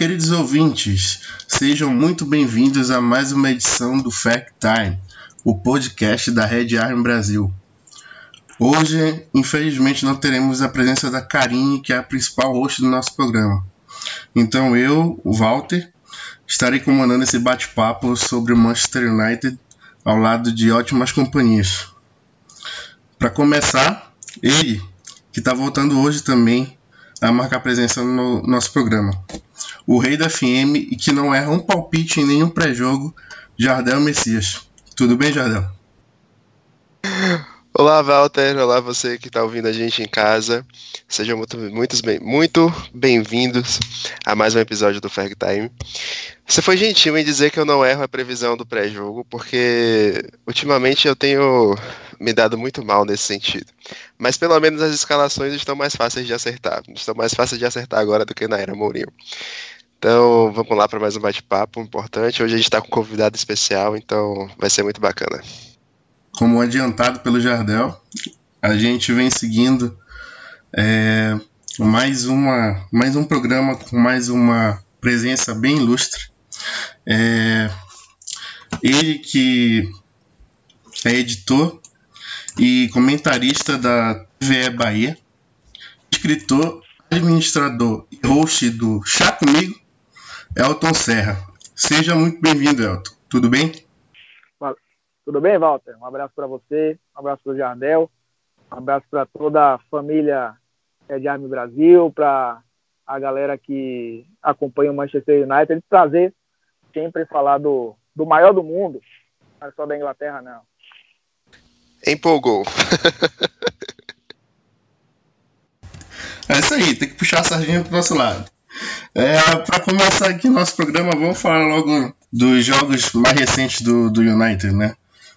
queridos ouvintes, sejam muito bem-vindos a mais uma edição do Fact Time, o podcast da Red Army Brasil. Hoje, infelizmente, não teremos a presença da Karine, que é a principal host do nosso programa. Então eu, o Walter, estarei comandando esse bate-papo sobre o Manchester United ao lado de ótimas companhias. Para começar, ele, que está voltando hoje também a marcar presença no nosso programa. O rei da FM e que não erra um palpite em nenhum pré-jogo, Jardel Messias. Tudo bem, Jardel? Olá, Walter. Olá, você que está ouvindo a gente em casa. Sejam muito, muito, bem, muito bem-vindos a mais um episódio do Ferg Time. Você foi gentil em dizer que eu não erro a previsão do pré-jogo, porque ultimamente eu tenho me dado muito mal nesse sentido. Mas pelo menos as escalações estão mais fáceis de acertar. Estão mais fáceis de acertar agora do que na era Mourinho. Então, vamos lá para mais um bate-papo importante. Hoje a gente está com um convidado especial, então vai ser muito bacana como adiantado pelo Jardel, a gente vem seguindo é, mais, uma, mais um programa com mais uma presença bem ilustre. É, ele que é editor e comentarista da TVE Bahia, escritor, administrador e host do Chá Comigo, Elton Serra. Seja muito bem-vindo, Elton. Tudo bem? Tudo bem, Walter? Um abraço para você, um abraço para o Jardel, um abraço para toda a família de Army Brasil, para a galera que acompanha o Manchester United. Prazer sempre falar do, do maior do mundo, não é só da Inglaterra, não. Empolgou. é isso aí, tem que puxar a sardinha pro nosso lado. É, para começar aqui nosso programa, vamos falar logo dos jogos mais recentes do, do United, né?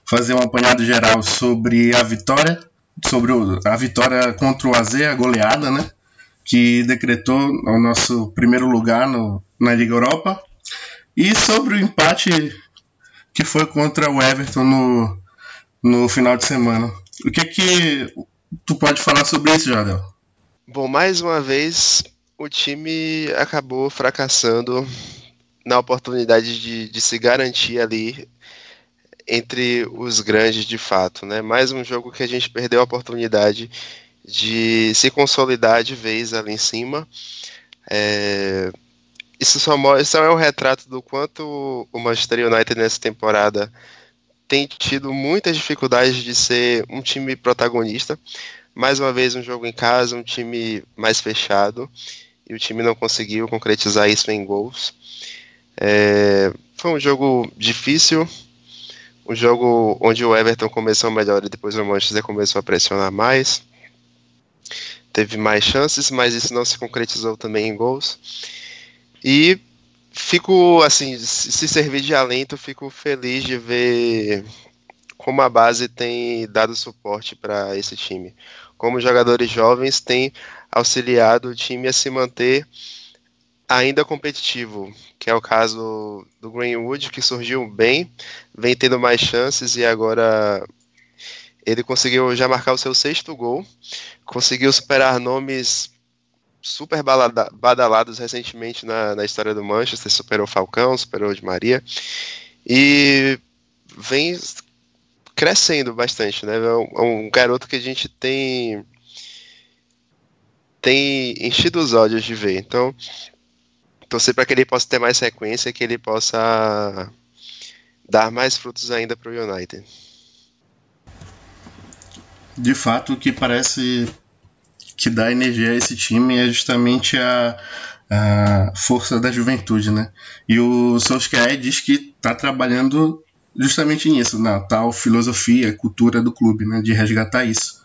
fazer um apanhado geral sobre a vitória, sobre a vitória contra o AZ, a goleada, né? Que decretou o nosso primeiro lugar no, na Liga Europa. E sobre o empate que foi contra o Everton no, no final de semana. O que é que tu pode falar sobre isso, Jadel? Bom, mais uma vez o time acabou fracassando na oportunidade de, de se garantir ali entre os grandes de fato, né? Mais um jogo que a gente perdeu a oportunidade de se consolidar de vez ali em cima. É... Isso só isso é um retrato do quanto o Manchester United nessa temporada tem tido muitas dificuldades de ser um time protagonista. Mais uma vez um jogo em casa, um time mais fechado e o time não conseguiu concretizar isso em gols. É... Foi um jogo difícil, um jogo onde o Everton começou melhor e depois o Manchester começou a pressionar mais. Teve mais chances, mas isso não se concretizou também em gols. E fico, assim, se servir de alento, fico feliz de ver como a base tem dado suporte para esse time. Como jogadores jovens têm auxiliado o time a se manter ainda competitivo, que é o caso do Greenwood, que surgiu bem, vem tendo mais chances e agora ele conseguiu já marcar o seu sexto gol, conseguiu superar nomes super badalados recentemente na, na história do Manchester, superou Falcão, superou Di Maria, e vem crescendo bastante, né? É um, é um garoto que a gente tem tem enchido os olhos de ver. Então, torcer para que ele possa ter mais sequência, que ele possa dar mais frutos ainda para o United. De fato, o que parece que dá energia a esse time é justamente a, a força da juventude, né? E o Solskjaer diz que está trabalhando justamente nisso, na tal filosofia, cultura do clube, né? De resgatar isso.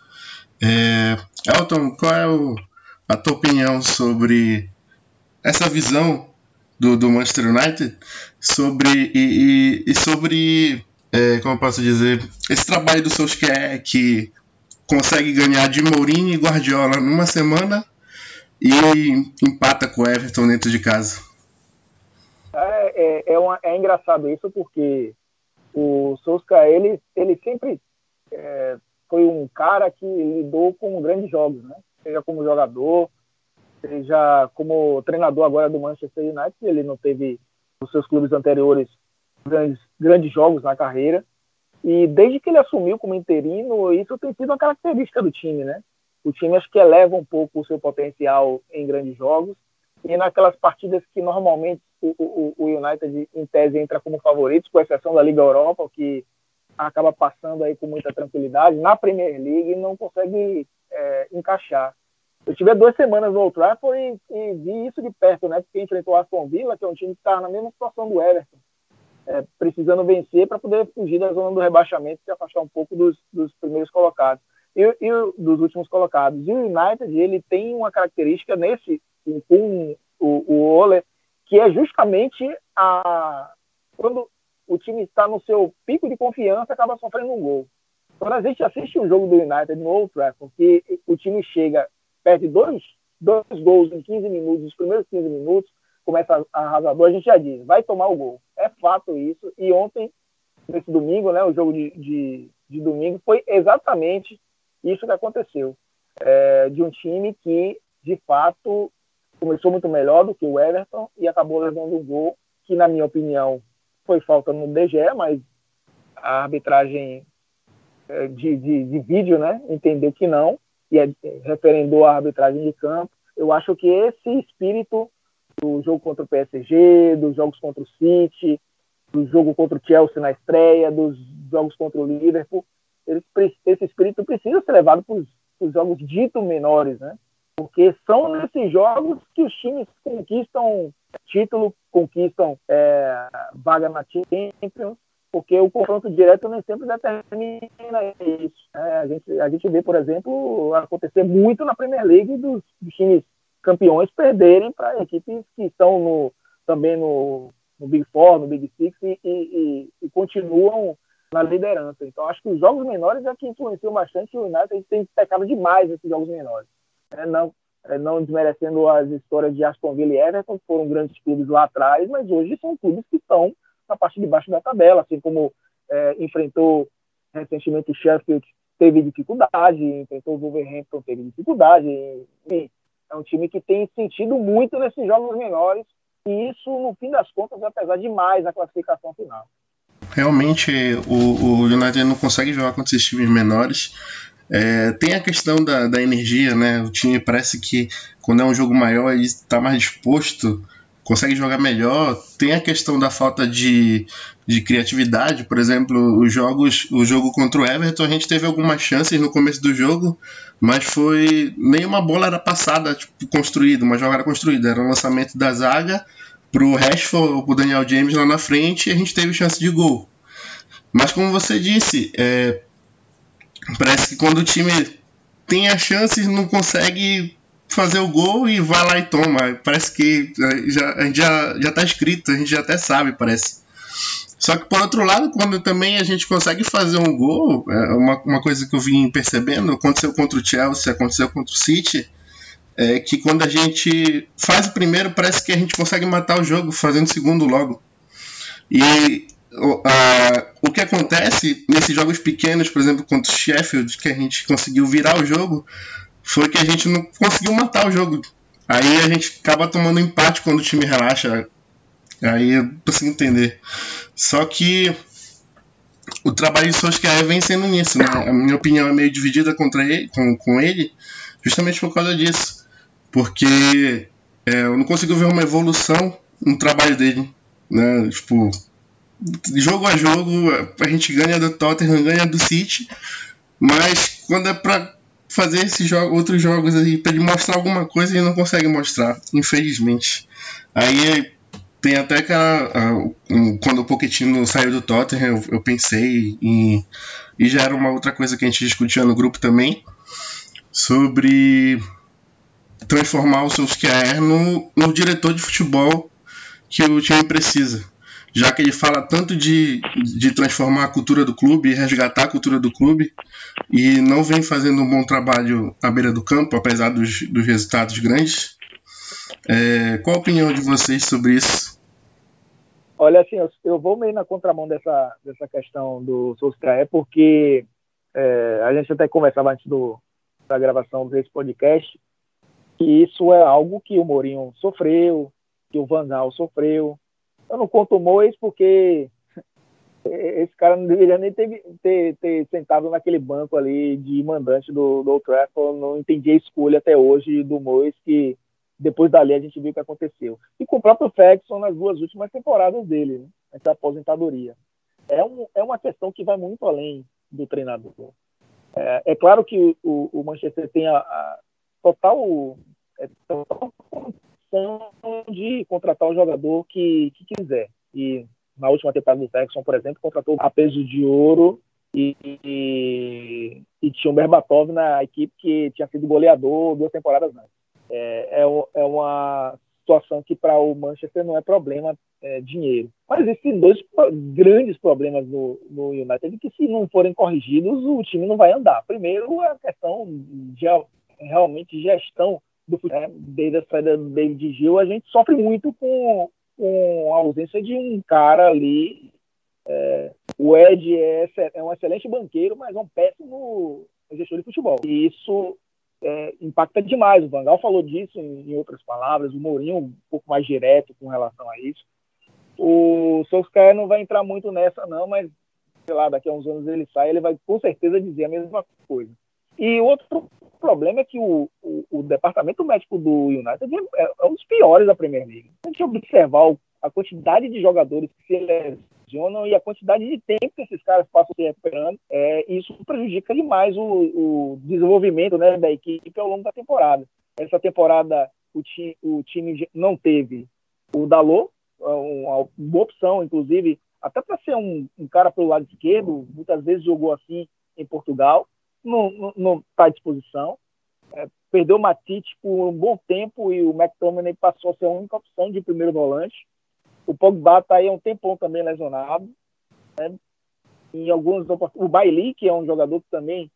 É, Elton, qual é o, a tua opinião sobre essa visão do, do Manchester United sobre e, e, e sobre é, como eu posso dizer esse trabalho do Solskjaer que consegue ganhar de Mourinho e Guardiola numa semana e empata com o Everton dentro de casa. É, é, é, uma, é engraçado isso porque o Solskjaer ele, ele sempre é, foi um cara que lidou com grandes jogos, né? seja como jogador, seja como treinador agora do Manchester United, ele não teve nos seus clubes anteriores grandes, grandes jogos na carreira. E desde que ele assumiu como interino, isso tem sido uma característica do time, né? O time acho que eleva um pouco o seu potencial em grandes jogos. E naquelas partidas que normalmente o, o, o United, em tese, entra como favorito, com exceção da Liga Europa, que acaba passando aí com muita tranquilidade, na Premier League não consegue é, encaixar. Eu tive duas semanas no Old Trafford e, e, vi isso de perto, né? Porque enfrentou o Aston Villa, que é um time que está na mesma situação do Everton, é, precisando vencer para poder fugir da zona do rebaixamento e se afastar um pouco dos, dos primeiros colocados e, e, dos últimos colocados. E o United ele tem uma característica nesse com o, o Ole, que é justamente a quando o time está no seu pico de confiança acaba sofrendo um gol. Quando a gente assiste um jogo do United no Old Trafford, que o time chega perde dois, dois gols em 15 minutos, os primeiros 15 minutos, começa arrasador, a gente já diz, vai tomar o gol. É fato isso. E ontem, nesse domingo, né, o jogo de, de, de domingo, foi exatamente isso que aconteceu. É, de um time que, de fato, começou muito melhor do que o Everton e acabou levando um gol que, na minha opinião, foi falta no DGE, mas a arbitragem é, de, de, de vídeo né, entendeu que não e é, referendou a arbitragem de campo. Eu acho que esse espírito do jogo contra o PSG, dos jogos contra o City, do jogo contra o Chelsea na estreia, dos jogos contra o Liverpool, esse espírito precisa ser levado para os jogos ditos menores, né? Porque são nesses jogos que os times conquistam título, conquistam é, vaga na Champions, porque o confronto direto nem sempre determina isso. É, a, gente, a gente vê, por exemplo, acontecer muito na Premier League dos, dos times campeões perderem para equipes que estão no, também no, no Big Four, no Big Six e, e, e, continuam na liderança. Então, acho que os jogos menores é que influenciam bastante o United tem pecado demais nesses jogos menores. É, não, é, não desmerecendo as histórias de Aston Villa e Everton, que foram grandes clubes lá atrás, mas hoje são clubes que estão na parte de baixo da tabela, assim como é, enfrentou recentemente o Sheffield, teve dificuldade, enfrentou o Wolverhampton, teve dificuldade. Enfim, é um time que tem sentido muito nesses jogos menores, e isso, no fim das contas, vai pesar demais na classificação final. Realmente, o, o United não consegue jogar contra esses times menores. É, tem a questão da, da energia, né? O time parece que quando é um jogo maior ele está mais disposto consegue jogar melhor. Tem a questão da falta de, de criatividade, por exemplo, os jogos, o jogo contra o Everton, a gente teve algumas chances no começo do jogo, mas foi nenhuma bola era passada, tipo, construída, uma jogada construída, era um lançamento da zaga pro Rashford ou pro Daniel James lá na frente e a gente teve chance de gol. Mas como você disse, é, parece que quando o time tem as chances não consegue fazer o gol e vai lá e toma. Parece que eh, já, a gente já, já tá escrito, a gente já até sabe, parece. Só que por outro lado, quando também a gente consegue fazer um gol, é uma, uma coisa que eu vim percebendo, aconteceu contra o Chelsea, aconteceu contra o City, é que quando a gente faz o primeiro, parece que a gente consegue matar o jogo fazendo o segundo logo. E a, o que acontece nesses jogos pequenos, por exemplo, contra o Sheffield, que a gente conseguiu virar o jogo, foi que a gente não conseguiu matar o jogo. Aí a gente acaba tomando empate quando o time relaxa. Aí eu consigo entender. Só que o trabalho de Solskjaer vem sendo nisso, né? A minha opinião é meio dividida contra ele, com, com ele, justamente por causa disso. Porque é, eu não consigo ver uma evolução no trabalho dele. Né? Tipo, jogo a jogo, a gente ganha do Tottenham, ganha do City, mas quando é pra fazer esses jogos, outros jogos aí para ele mostrar alguma coisa e não consegue mostrar, infelizmente. Aí tem até aquela. quando o Pochettino saiu do Tottenham, eu, eu pensei em. E já era uma outra coisa que a gente discutia no grupo também, sobre transformar o Solskjaer no, no diretor de futebol que o time precisa já que ele fala tanto de, de transformar a cultura do clube, resgatar a cultura do clube, e não vem fazendo um bom trabalho à beira do campo, apesar dos, dos resultados grandes. É, qual a opinião de vocês sobre isso? Olha, assim, eu, eu vou meio na contramão dessa, dessa questão do Solskjaer, porque é, a gente até conversava antes do, da gravação desse podcast, E isso é algo que o Mourinho sofreu, que o Van Gaal sofreu. Eu não conto o Mois porque esse cara não deveria nem ter, ter, ter, sentado naquele banco ali de mandante do, do Trafford. Não entendi a escolha até hoje do Mois, que depois dali a gente viu o que aconteceu. E com o próprio Ferguson nas duas últimas temporadas dele, né? essa aposentadoria. É, um, é uma questão que vai muito além do treinador. É, é claro que o, o, Manchester tem a, a total, é, total condição de contratar o jogador que, que quiser. E na última temporada do Ferguson, por exemplo, contratou a peso de ouro e, e, e tinha o Berbatov na equipe que tinha sido goleador duas temporadas antes. É, é, é uma situação que para o Manchester não é problema é, dinheiro. Mas existem dois grandes problemas no, no United que se não forem corrigidos o time não vai andar. Primeiro a questão de realmente gestão do futebol. Desde a saída do David Gil a gente sofre muito com, com a ausência de um cara ali. É, o Ed é, é um excelente banqueiro, mas é um péssimo gestor de futebol. E isso é, impacta demais. O Vangal falou disso em, em, outras palavras, o Mourinho um pouco mais direto com relação a isso. O Solskjaer não vai entrar muito nessa, não, mas sei lá, daqui a uns anos ele sai, ele vai com certeza dizer a mesma coisa. E outro problema é que o, o, o departamento médico do United é, é, um dos piores da Premier League. A gente observar a quantidade de jogadores que se lesionam e a quantidade de tempo que esses caras passam se recuperando, é, isso prejudica demais o, o desenvolvimento né, da equipe ao longo da temporada. Essa temporada o, ti, o time não teve o Dalot, uma boa opção, inclusive, até para ser um, um cara pelo lado esquerdo, muitas vezes jogou assim em Portugal, não está à disposição. É, perdeu o Matite por um bom tempo e o McTominay passou a ser a única opção de primeiro volante. O Pogba está aí há um tempão também lesionado. Né? Em alguns o Bailey, que é um jogador que também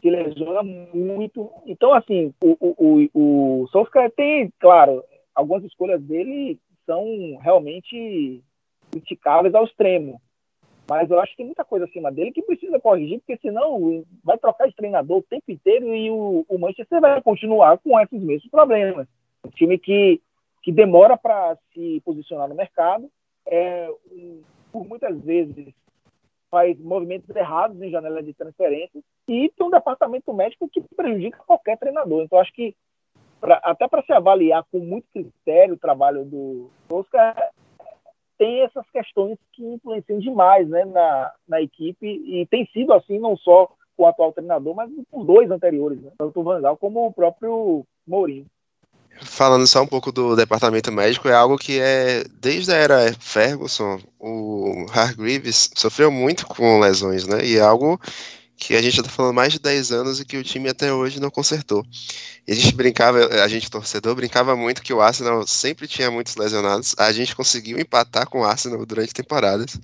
se lesiona muito. Então, assim, o, o, o, o Solskjaer tem, claro, algumas escolhas dele são realmente criticáveis ao extremo. Mas eu acho que tem muita coisa acima dele que precisa corrigir, porque senão vai trocar de treinador o tempo inteiro e o, o Manchester vai continuar com esses mesmos problemas. Um time que que demora para se posicionar no mercado, é, por muitas vezes faz movimentos errados em janela de transferência e tem um departamento médico que prejudica qualquer treinador. Então, acho que pra, até para se avaliar com muito critério o trabalho do Oscar, tem essas questões que influenciam demais né, na, na equipe e tem sido assim não só com o atual treinador, mas com dois anteriores, né? tanto o Van Gaal como o próprio Mourinho falando só um pouco do departamento médico, é algo que é desde a era Ferguson, o Hargreaves sofreu muito com lesões, né? E é algo que a gente está falando mais de 10 anos e que o time até hoje não consertou. E a gente brincava, a gente torcedor brincava muito que o Arsenal sempre tinha muitos lesionados. A gente conseguiu empatar com o Arsenal durante temporadas.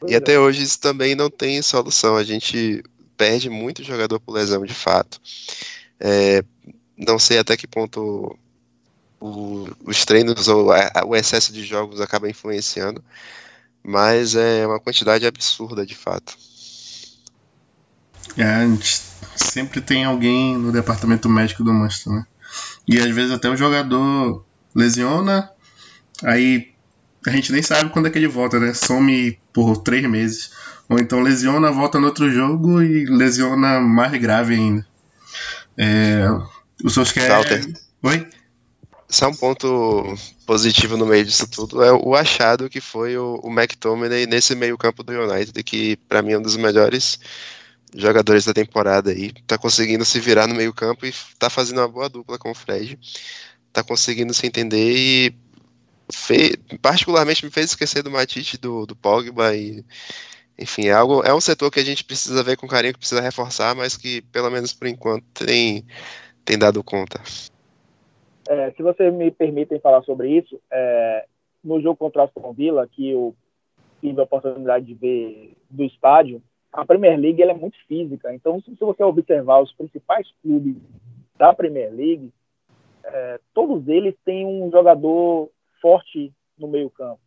Pois e é. até hoje isso também não tem solução. A gente perde muito jogador por lesão de fato. É, não sei até que ponto o, os treinos ou a, o excesso de jogos acaba influenciando, mas é uma quantidade absurda de fato. É, a gente sempre tem alguém no departamento médico do Manchester, né? E às vezes até o jogador lesiona, aí a gente nem sabe quando é que ele volta, né? Some por três meses. Ou então lesiona, volta no outro jogo e lesiona mais grave ainda. É, o Solskjaer... Oi? Só um ponto positivo no meio disso tudo é o achado que foi o, o McTominay nesse meio campo do United, que para mim é um dos melhores jogadores da temporada aí. Tá conseguindo se virar no meio campo e tá fazendo uma boa dupla com o Fred. Tá conseguindo se entender e particularmente me fez esquecer do Matite, do, do Pogba e enfim, é algo é um setor que a gente precisa ver com carinho, que precisa reforçar, mas que pelo menos por enquanto tem tem dado conta. É, se vocês me permitem falar sobre isso, é, no jogo contra o Aston Villa, que eu tive a oportunidade de ver do estádio, a Premier League é muito física. Então, se você observar os principais clubes da Premier League, é, todos eles têm um jogador forte no meio campo.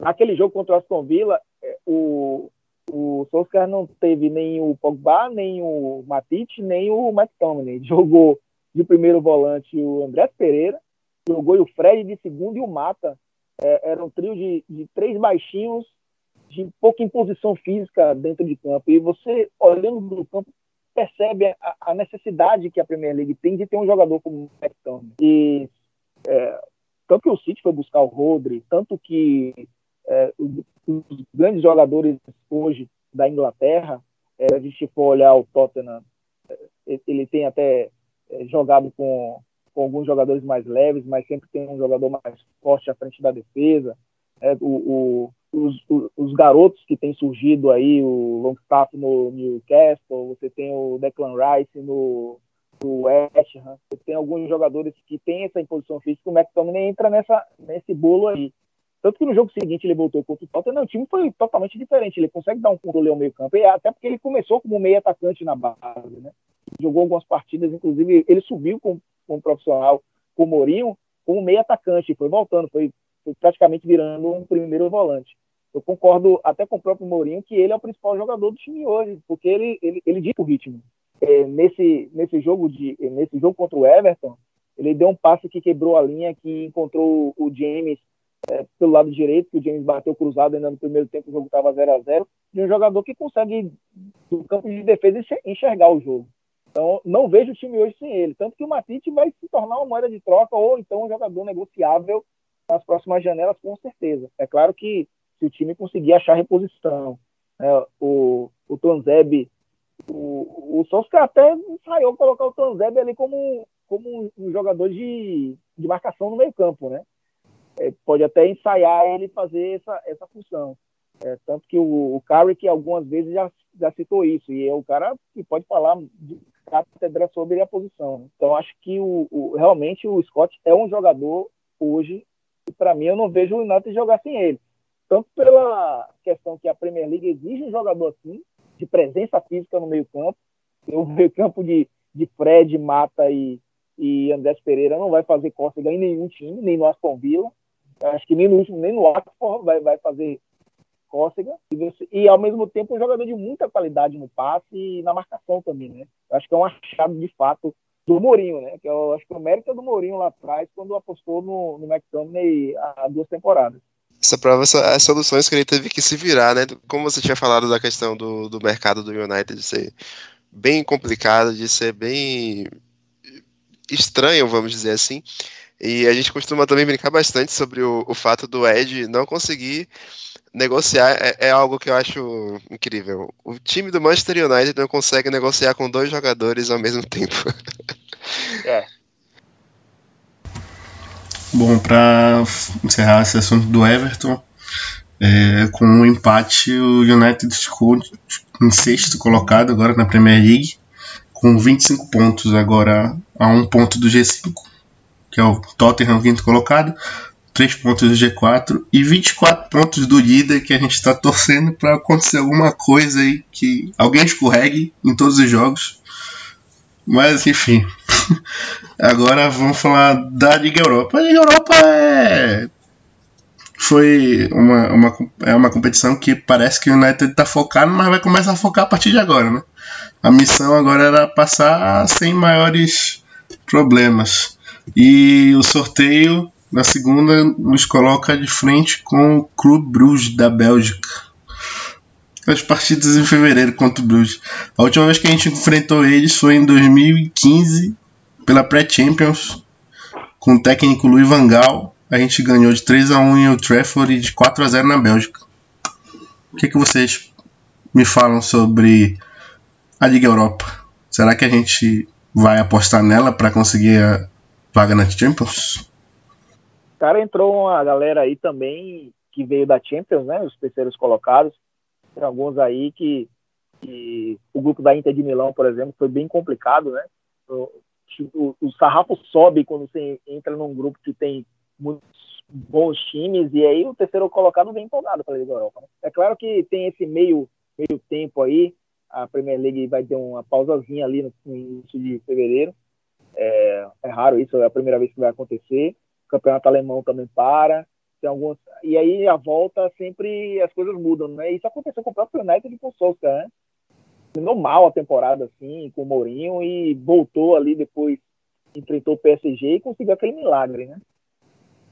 Naquele jogo contra o Aston Villa, é, o, o Solskjaer não teve nem o Pogba, nem o Matite, nem o McTominay. Jogou de primeiro volante o André Pereira, jogou o Fred de segundo e o Mata. É, era um trio de, de três baixinhos, de pouca imposição física dentro de campo. E você, olhando no campo, percebe a, a, necessidade que a Premier League tem de ter um jogador como o McTominay. E é, tanto que o City foi buscar o Rodri, tanto que é, os, os, grandes jogadores hoje da Inglaterra, é, a gente for olhar o Tottenham, é, ele tem até é, jogado com, com alguns jogadores mais leves, mas sempre tem um jogador mais forte à frente da defesa. É, o, o os, os, garotos que têm surgido aí, o Longstaff no Newcastle, você tem o Declan Rice no, no West Ham, você tem alguns jogadores que têm essa imposição física, o McTominay entra nessa, nesse bolo aí. Tanto que no jogo seguinte ele voltou contra o Tottenham, o time foi totalmente diferente, ele consegue dar um controle ao meio campo, até porque ele começou como meio atacante na base, né? Jogou algumas partidas, inclusive ele subiu com, com o profissional, com o Mourinho, como meio atacante, foi voltando, foi praticamente virando um primeiro volante eu concordo até com o próprio Mourinho que ele é o principal jogador do time hoje, porque ele, ele, ele dita o ritmo. É, nesse, nesse, jogo de, nesse jogo contra o Everton, ele deu um passe que quebrou a linha, que encontrou o James é, pelo lado direito, que o James bateu cruzado ainda no primeiro tempo, o jogo estava 0 a 0 de um jogador que consegue, do campo de defesa, enxergar o jogo. Então, não vejo o time hoje sem ele. Tanto que o Matite vai se tornar uma moeda de troca ou então um jogador negociável nas próximas janelas, com certeza. É claro que se o time conseguir achar reposição. É, o, o o, o Solskjaer até ensaiou colocar o Tonzeb ali como, como um jogador de, de marcação no meio campo, né? É, pode até ensaiar ele fazer essa, essa função. É, tanto que o, o Carrick algumas vezes já, já citou isso, e é o cara que pode falar de cátedra sobre a posição. Então, acho que o, o realmente o Scott é um jogador hoje, para mim, eu não vejo o United jogar sem ele tanto pela questão que a Premier League exige um jogador assim, de presença física no meio-campo. O meio-campo de, de Fred, Mata e, e Andrés Pereira não vai fazer cócega em nenhum time, nem no Aston Villa. Acho que nem no último, nem no Watford vai, vai fazer cócega. E, e, ao mesmo tempo, um jogador de muita qualidade no passe e na marcação também, né? Acho que é um achado de fato do Mourinho, né? Que eu acho que o mérito é do Mourinho lá atrás, quando apostou no, no McTominay há duas temporadas. Essa prova as soluções que ele teve que se virar, né? Como você tinha falado da questão do, do mercado do United ser bem complicado, de ser bem estranho, vamos dizer assim. E a gente costuma também brincar bastante sobre o, o fato do Ed não conseguir negociar. É, é, algo que eu acho incrível. O time do Manchester United não consegue negociar com dois jogadores ao mesmo tempo. É. Bom, para encerrar esse assunto do Everton, é, com um empate, o United ficou em sexto colocado agora na Premier League, com 25 pontos agora a um ponto do G5, que é o Tottenham quinto colocado, 3 pontos do G4 e 24 pontos do líder que a gente está torcendo para acontecer alguma coisa aí que alguém escorregue em todos os jogos mas enfim. Agora vamos falar da Liga Europa. A Liga Europa é. Foi uma, uma, é uma competição que parece que o United está focado, mas vai começar a focar a partir de agora, né? A missão agora era passar sem maiores problemas. E o sorteio na segunda nos coloca de frente com o Clube Bruges da Bélgica as partidas em fevereiro contra o Blues. A última vez que a gente enfrentou eles foi em 2015 pela Pré-Champions com o técnico Louis Van Gaal. A gente ganhou de 3 a 1 em Old Trafford e de 4 a 0 na Bélgica. O que, é que vocês me falam sobre a Liga Europa? Será que a gente vai apostar nela para conseguir a vaga na Champions? Cara, entrou uma galera aí também que veio da Champions, né? Os terceiros colocados. Tem alguns aí que, que, o grupo da Inter de Milão, por exemplo, foi bem complicado, né? O, o, o sarrafo sobe quando você entra num grupo que tem muitos bons times e aí o terceiro colocado vem empolgado para a Liga Europa. Né? É claro que tem esse meio meio tempo aí, a Premier League vai ter uma pausazinha ali no, no início de fevereiro. É, é, raro isso, é a primeira vez que vai acontecer. O campeonato alemão também para tem alguns e aí a volta sempre as coisas mudam, né? Isso aconteceu com o próprio United com o Solskjaer, né? Terminou mal a temporada assim, com o Mourinho e voltou ali depois enfrentou o PSG e conseguiu aquele milagre, né?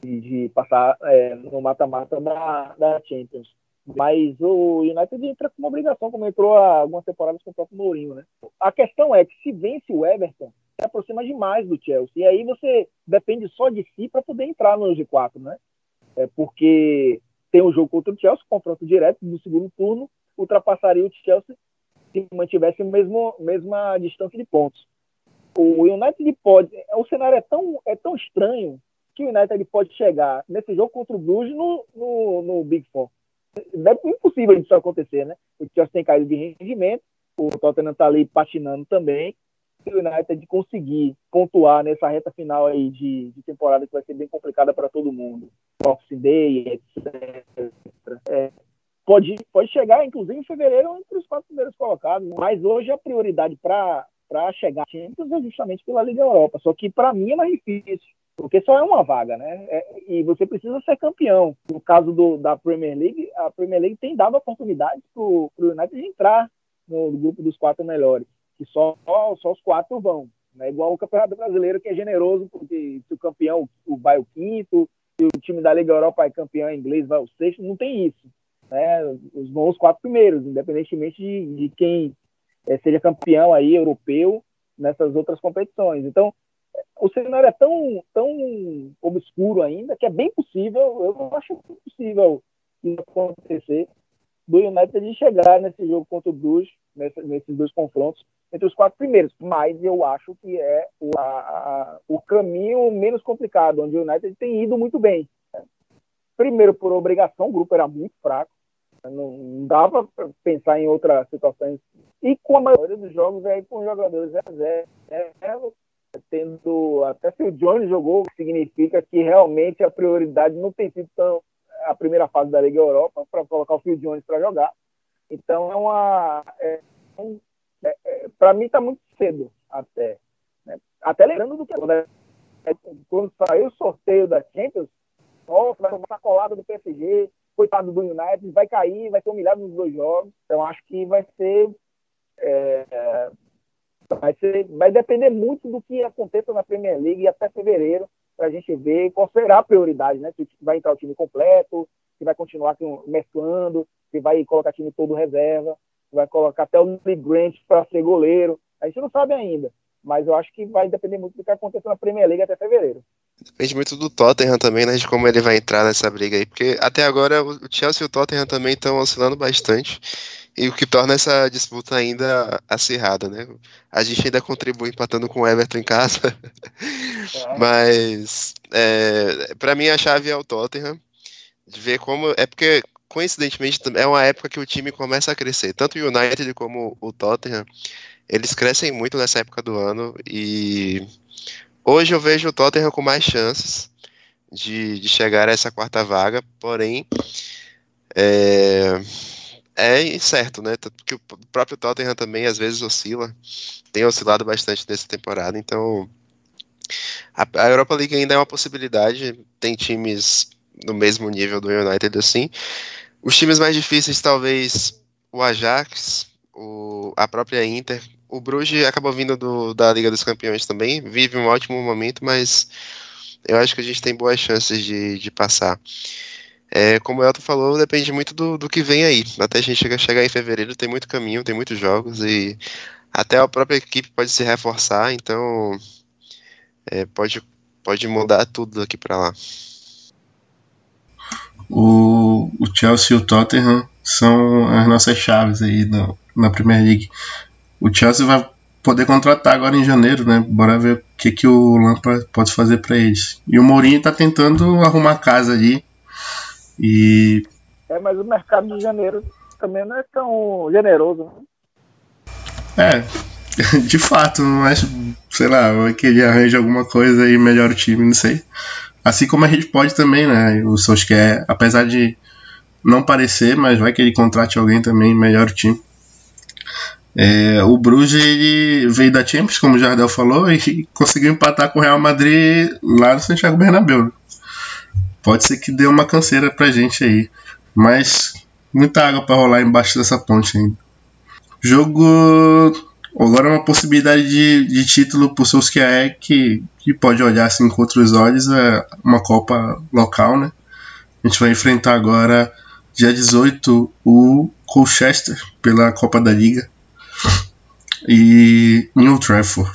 De, de passar é, no mata-mata da, da Champions. Mas o United entra com uma obrigação, como entrou há algumas temporadas com o próprio Mourinho, né? A questão é que se vence o Everton, se aproxima demais do Chelsea. E aí você depende só de si para poder entrar no G4, né? É porque tem um jogo contra o Chelsea, confronto direto no segundo turno, ultrapassaria o Chelsea se mantivesse a mesma, mesma distância de pontos. O United pode. O cenário é tão, é tão estranho que o United pode chegar nesse jogo contra o Bruges no, no, no Big Four. É impossível isso acontecer, né? O Chelsea tem caído de rendimento, o Tottenham está ali patinando também. O United conseguir pontuar nessa reta final aí de, de temporada que vai ser bem complicada para todo mundo, Boxing Day, etc. É, pode, pode chegar, inclusive, em fevereiro entre os quatro primeiros colocados. Mas hoje a prioridade para chegar a Champions é justamente pela Liga Europa. Só que para mim é mais difícil, porque só é uma vaga, né? É, e você precisa ser campeão. No caso do, da Premier League, a Premier League tem dado oportunidades para o United entrar no grupo dos quatro melhores, que só, só os quatro vão. Não é igual o Campeonato Brasileiro, que é generoso, porque se o campeão vai o quinto, se o time da Liga Europa é campeão inglês, vai o sexto, não tem isso né, os bons quatro primeiros, independentemente de, de quem é, seja campeão aí europeu nessas outras competições. Então, o cenário é tão, tão obscuro ainda que é bem possível, eu acho possível isso acontecer, do United de chegar nesse jogo contra o Bruges, nesse, nesses dois confrontos, entre os quatro primeiros. Mas eu acho que é o, a, o caminho menos complicado, onde o United tem ido muito bem. Primeiro, por obrigação, o grupo era muito fraco. Não dava para pensar em outras situações. E com a maioria dos jogos é com jogadores reserva, tendo até se o Johnny jogou, significa que realmente a prioridade não tem sido tão a primeira fase da Liga Europa para colocar o Phil Jones para jogar. Então é uma é, é, é, para mim está muito cedo até. Né? Até lembrando do que quando saiu o sorteio da Champions, nossa, vai uma colada do PSG, coitado do United, vai cair, vai ser humilhado nos dois jogos. Então acho que vai ser, é, vai ser, vai depender muito do que aconteça na Premier League até fevereiro para a gente ver qual será a prioridade, né? Se vai entrar o time completo, se vai continuar mesclando, se vai colocar time todo reserva, se vai colocar até o Lee Grant para ser goleiro. A gente não sabe ainda, mas eu acho que vai depender muito do que aconteça na Premier League até fevereiro. Depende muito do Tottenham também, né? De como ele vai entrar nessa briga aí. Porque até agora o Chelsea e o Tottenham também estão oscilando bastante. E o que torna essa disputa ainda acirrada, né? A gente ainda contribui empatando com o Everton em casa. É. Mas é, para mim a chave é o Tottenham. De ver como. É porque, coincidentemente, é uma época que o time começa a crescer. Tanto o United como o Tottenham. Eles crescem muito nessa época do ano. E Hoje eu vejo o Tottenham com mais chances de, de chegar a essa quarta vaga, porém é, é incerto, né? Porque o próprio Tottenham também às vezes oscila, tem oscilado bastante nessa temporada, então a, a Europa League ainda é uma possibilidade, tem times no mesmo nível do United assim. Os times mais difíceis, talvez o Ajax, o, a própria Inter, o Bruges acabou vindo do, da Liga dos Campeões também, vive um ótimo momento, mas eu acho que a gente tem boas chances de, de passar. É, como o Elton falou, depende muito do, do que vem aí. Até a gente chegar, em fevereiro, tem muito caminho, tem muitos jogos e até a própria equipe pode se reforçar, então é, pode, pode mudar tudo daqui para lá. O, o Chelsea e o Tottenham são as nossas chaves aí no, na Premier League o Chelsea vai poder contratar agora em janeiro, né? Bora ver o que, que o Lampa pode fazer para eles. E o Mourinho tá tentando arrumar casa ali. E. É, mas o mercado de janeiro também não é tão generoso, né? É, de fato, mas sei lá, vai que ele arranja alguma coisa e melhora o time, não sei. Assim como a gente pode também, né? O Solskjaer, apesar de não parecer, mas vai que ele contrate alguém também melhora o time. É, o Bruges ele veio da Champions, como o Jardel falou, e conseguiu empatar com o Real Madrid lá no Santiago Bernabéu. Pode ser que dê uma canseira pra gente aí, mas muita água para rolar embaixo dessa ponte ainda. Jogo Agora uma possibilidade de, de título o Solskjaer que, que pode olhar assim com outros olhos é uma Copa local, né? A gente vai enfrentar agora, dia 18, o Colchester pela Copa da Liga. E New Trafford.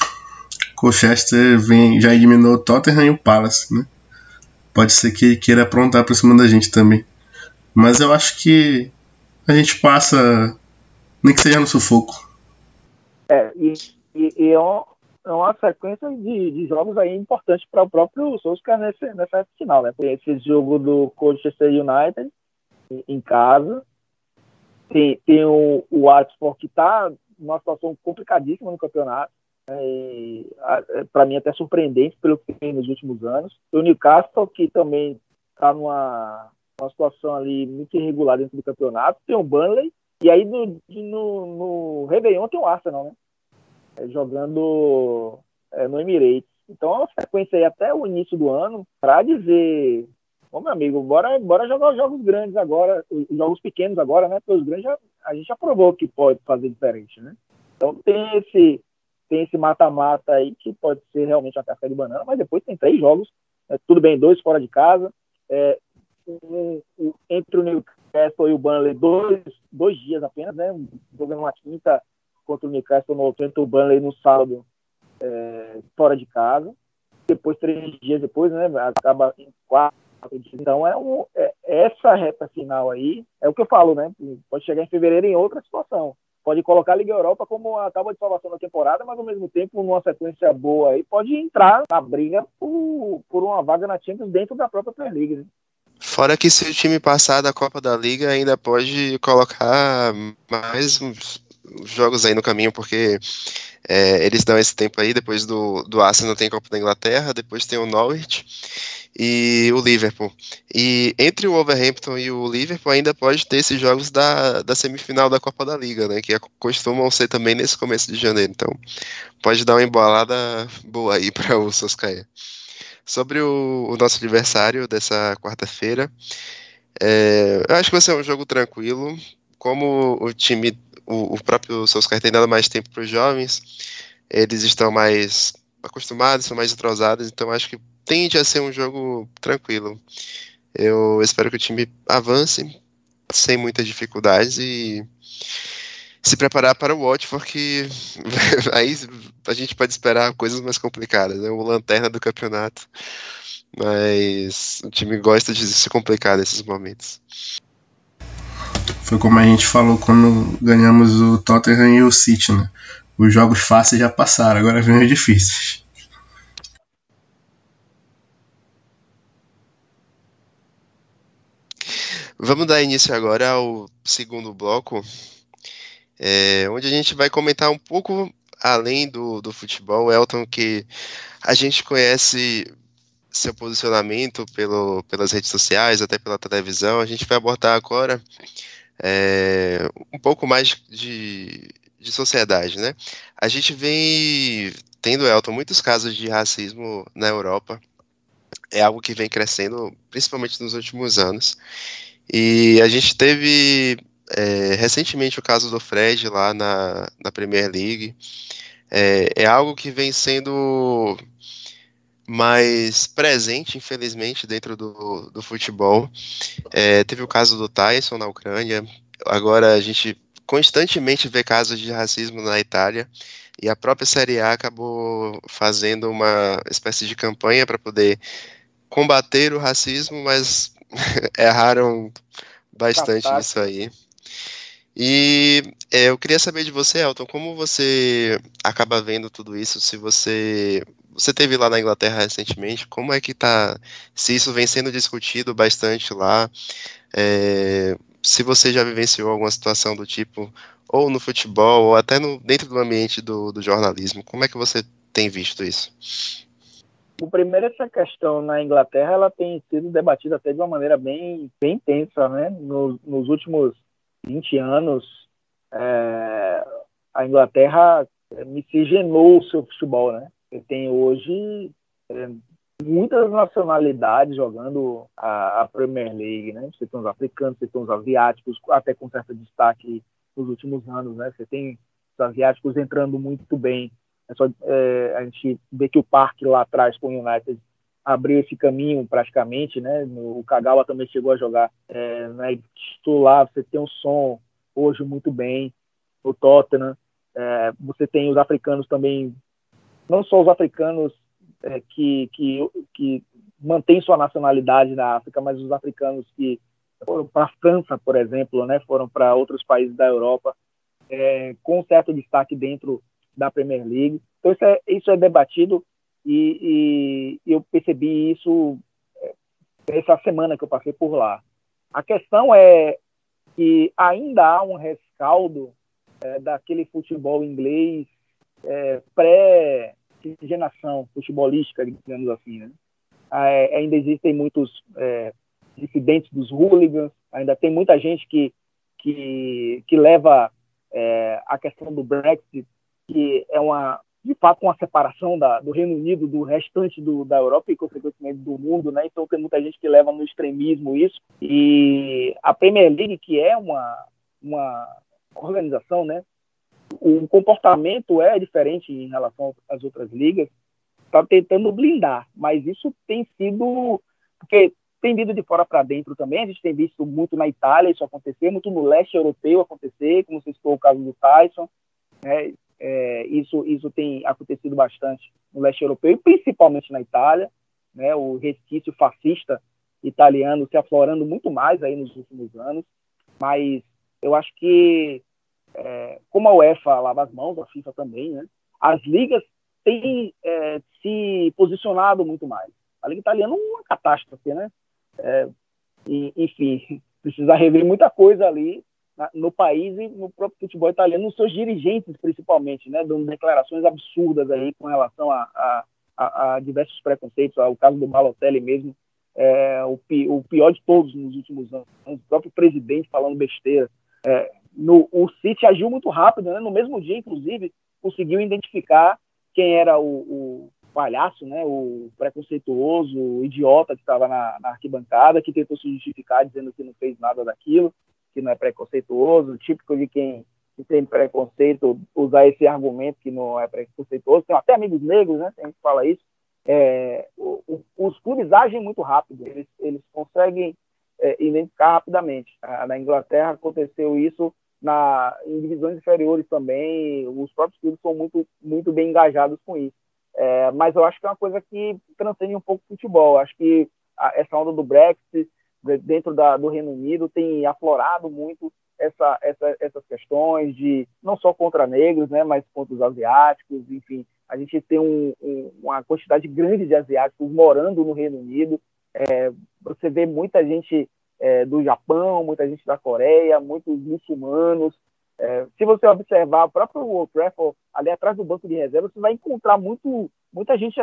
Colchester vem, já eliminou o Tottenham e o Palace, né? Pode ser que queira aprontar para cima da gente também. Mas eu acho que a gente passa, nem que seja no sufoco. É, e, e, e é, uma, é, uma, sequência de, de jogos aí importantes para o próprio Solskjaer nesse, nessa final, né? Tem esse jogo do Colchester United em, casa, tem, tem o, o que está numa situação complicadíssima no campeonato, né? para mim até surpreendente pelo que tem nos últimos anos. O Newcastle que também está numa uma situação ali muito irregular dentro do campeonato. Tem o Burnley, e aí no, no, no Réveillon tem o Arsenal, né? É, jogando é, no Emirates. Então é uma sequência aí até o início do ano para dizer, ô meu amigo, bora, bora jogar os jogos grandes agora, os jogos pequenos agora, né? Porque os grandes já, a gente já provou que pode fazer diferente, né? Então tem esse tem esse mata-mata aí que pode ser realmente uma casca de banana, mas depois tem três jogos, né? tudo bem, dois fora de casa, é, um, um, entre o Newcastle e o Burnley dois, dois dias apenas, né? Jogando uma quinta contra o Newcastle no outro, o Burnley no sábado é, fora de casa. Depois, três dias depois, né? Acaba em quatro. Então, é, um, é essa reta final aí, é o que eu falo, né? Pode chegar em fevereiro em outra situação pode colocar a Liga Europa como a tábua de salvação da temporada, mas ao mesmo tempo, numa sequência boa aí, pode entrar na briga por, por uma vaga na Champions dentro da própria Premier League. Né? Fora que se o time passar da Copa da Liga, ainda pode colocar mais jogos aí no caminho, porque é, eles dão esse tempo aí, depois do, do Arsenal tem Copa da Inglaterra, depois tem o Norwich e o Liverpool. E entre o Wolverhampton e o Liverpool ainda pode ter esses jogos da, da semifinal da Copa da Liga, né? Que costumam ser também nesse começo de janeiro. Então pode dar uma embolada boa aí para o Soscaia. Sobre o, o nosso adversário dessa quarta-feira, é, eu acho que vai ser um jogo tranquilo. Como o time, o, o próprio Solskjaer tem dado mais tempo para os jovens, eles estão mais acostumados, são mais entrosados, então acho que tende a ser um jogo tranquilo. Eu espero que o time avance sem muitas dificuldades e se preparar para o Watford, que aí a gente pode esperar coisas mais complicadas, né? O lanterna do campeonato. Mas o time gosta de se complicar nesses momentos. Foi como a gente falou quando ganhamos o Tottenham e o City, né? Os jogos fáceis já passaram, agora vem os difíceis. Vamos dar início agora ao segundo bloco, é, onde a gente vai comentar um pouco além do, do futebol, Elton, que a gente conhece seu posicionamento pelo, pelas redes sociais, até pela televisão. A gente vai abordar agora é, um pouco mais de, de sociedade, né? A gente vem tendo, Elton, muitos casos de racismo na Europa. É algo que vem crescendo, principalmente nos últimos anos. E a gente teve é, recentemente o caso do Fred lá na, na Premier League é, é algo que vem sendo mais presente, infelizmente, dentro do, do futebol. É, teve o caso do Tyson na Ucrânia, agora a gente constantemente vê casos de racismo na Itália, e a própria Série A acabou fazendo uma espécie de campanha para poder combater o racismo, mas erraram bastante nisso aí. E é, eu queria saber de você, Elton, como você acaba vendo tudo isso? Se você você teve lá na Inglaterra recentemente, como é que tá? Se isso vem sendo discutido bastante lá, é, se você já vivenciou alguma situação do tipo, ou no futebol, ou até no, dentro do ambiente do, do jornalismo, como é que você tem visto isso? O primeiro, essa questão na Inglaterra, ela tem sido debatida até de uma maneira bem, bem intensa, né? Nos, nos últimos 20 anos, é, a Inglaterra miscigenou o seu futebol, né? Você tem hoje é, muitas nacionalidades jogando a, a, Premier League, né? Você tem os africanos, você tem os asiáticos, até com certo destaque nos últimos anos, né? Você tem os asiáticos entrando muito bem. É só, é, a gente vê que o parque lá atrás com o United abriu esse caminho praticamente, né? O Kagawa também chegou a jogar é, né, titular, você tem um som hoje muito bem, o Tottenham, é, você tem os africanos também, não só os africanos é, que, que, que mantêm sua nacionalidade na África, mas os africanos que foram para a França, por exemplo, né, foram para outros países da Europa, é, com certo destaque dentro da Premier League. Então isso é, isso é debatido e, e eu percebi isso é, essa semana que eu passei por lá. A questão é que ainda há um rescaldo é, daquele futebol inglês é, pré-miscigenação futebolística, digamos assim. Né? É, ainda existem muitos dissidentes dos hooligans, ainda tem muita gente que, que, que leva a questão do Brexit, que é uma, de fato uma separação da, do Reino Unido do restante do, da Europa e, consequentemente, do mundo, né? Então, tem muita gente que leva no extremismo isso. E a Premier League, que é uma, uma organização, né? O comportamento é diferente em relação às outras ligas, está tentando blindar, mas isso tem sido porque tem vindo de fora para dentro também. A gente tem visto muito na Itália isso acontecer, muito no leste europeu acontecer, como você citou o caso do Tyson. Né? É, isso, isso tem acontecido bastante no leste europeu e principalmente na Itália. Né? O resquício fascista italiano se aflorando muito mais aí nos últimos anos. Mas eu acho que, é, como a UEFA lava as mãos, a FIFA também, né? as ligas têm é, se posicionado muito mais. A Liga Italiana é uma catástrofe, né? É, enfim, precisa rever muita coisa ali no país e no próprio futebol italiano, nos seus dirigentes principalmente, né? Dando declarações absurdas aí com relação a, a, a, a diversos preconceitos. O caso do Balotelli mesmo, é, o, o, pior de todos nos últimos anos. O próprio presidente falando besteira. É, no, o City agiu muito rápido, né? no mesmo dia, inclusive, conseguiu identificar quem era o, o palhaço, né? o preconceituoso, o idiota que estava na, na, arquibancada, que tentou se justificar dizendo que não fez nada daquilo, que não é preconceituoso, típico de quem que tem preconceito usar esse argumento que não é preconceituoso. Tem até amigos negros, né? A gente fala isso. É, o, o, os clubes agem muito rápido, eles, eles conseguem é, identificar rapidamente. na Inglaterra aconteceu isso na, em divisões inferiores também, os próprios clubes são muito, muito bem engajados com isso. É, mas eu acho que é uma coisa que transcende um pouco o futebol. Acho que a, essa onda do Brexit dentro da, do Reino Unido tem aflorado muito essa, essa, essas questões de não só contra negros, né, mas contra os asiáticos, enfim, a gente tem um, um, uma quantidade grande de asiáticos morando no Reino Unido. É, você vê muita gente é, do Japão, muita gente da Coreia, muitos muçulmanos. É, se você observar o próprio World Trafford, ali atrás do banco de reserva, você vai encontrar muito, muita gente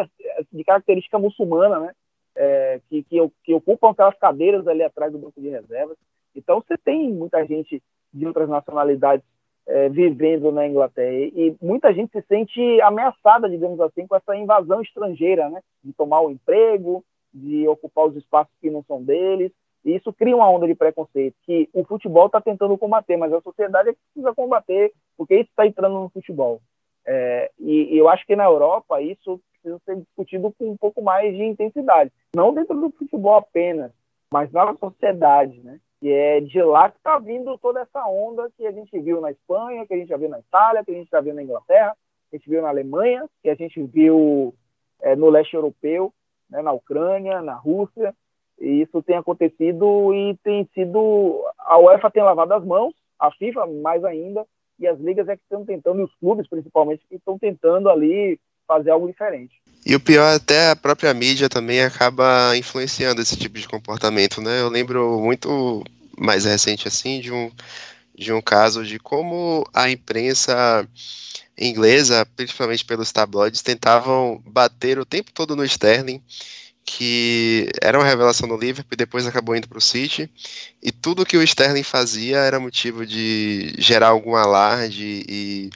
de característica muçulmana, né? É, que, que, que, ocupam aquelas cadeiras ali atrás do banco de reservas. Então, você tem muita gente de outras nacionalidades é, vivendo na Inglaterra. E, muita gente se sente ameaçada, digamos assim, com essa invasão estrangeira, né? De tomar o emprego, de ocupar os espaços que não são deles. E isso cria uma onda de preconceito que o futebol está tentando combater, mas a sociedade é que precisa combater, porque isso está entrando no futebol. É, e, e, eu acho que na Europa isso precisa ser discutido com um pouco mais de intensidade. Não dentro do futebol apenas, mas na sociedade, né? E é de lá que está vindo toda essa onda que a gente viu na Espanha, que a gente já viu na Itália, que a gente já viu na Inglaterra, que a gente viu na Alemanha, que a gente viu é, no leste europeu, né, na Ucrânia, na Rússia. E isso tem acontecido e tem sido. A UEFA tem lavado as mãos, a FIFA mais ainda, e as ligas é que estão tentando, e os clubes principalmente, que estão tentando ali fazer algo diferente. E o pior, até a própria mídia também acaba influenciando esse tipo de comportamento, né? Eu lembro muito mais recente, assim, de um, de um caso de como a imprensa inglesa, principalmente pelos tabloides, tentavam bater o tempo todo no Sterling, que era uma revelação no Liverpool e depois acabou indo para o City, e tudo que o Sterling fazia era motivo de gerar algum alarde e,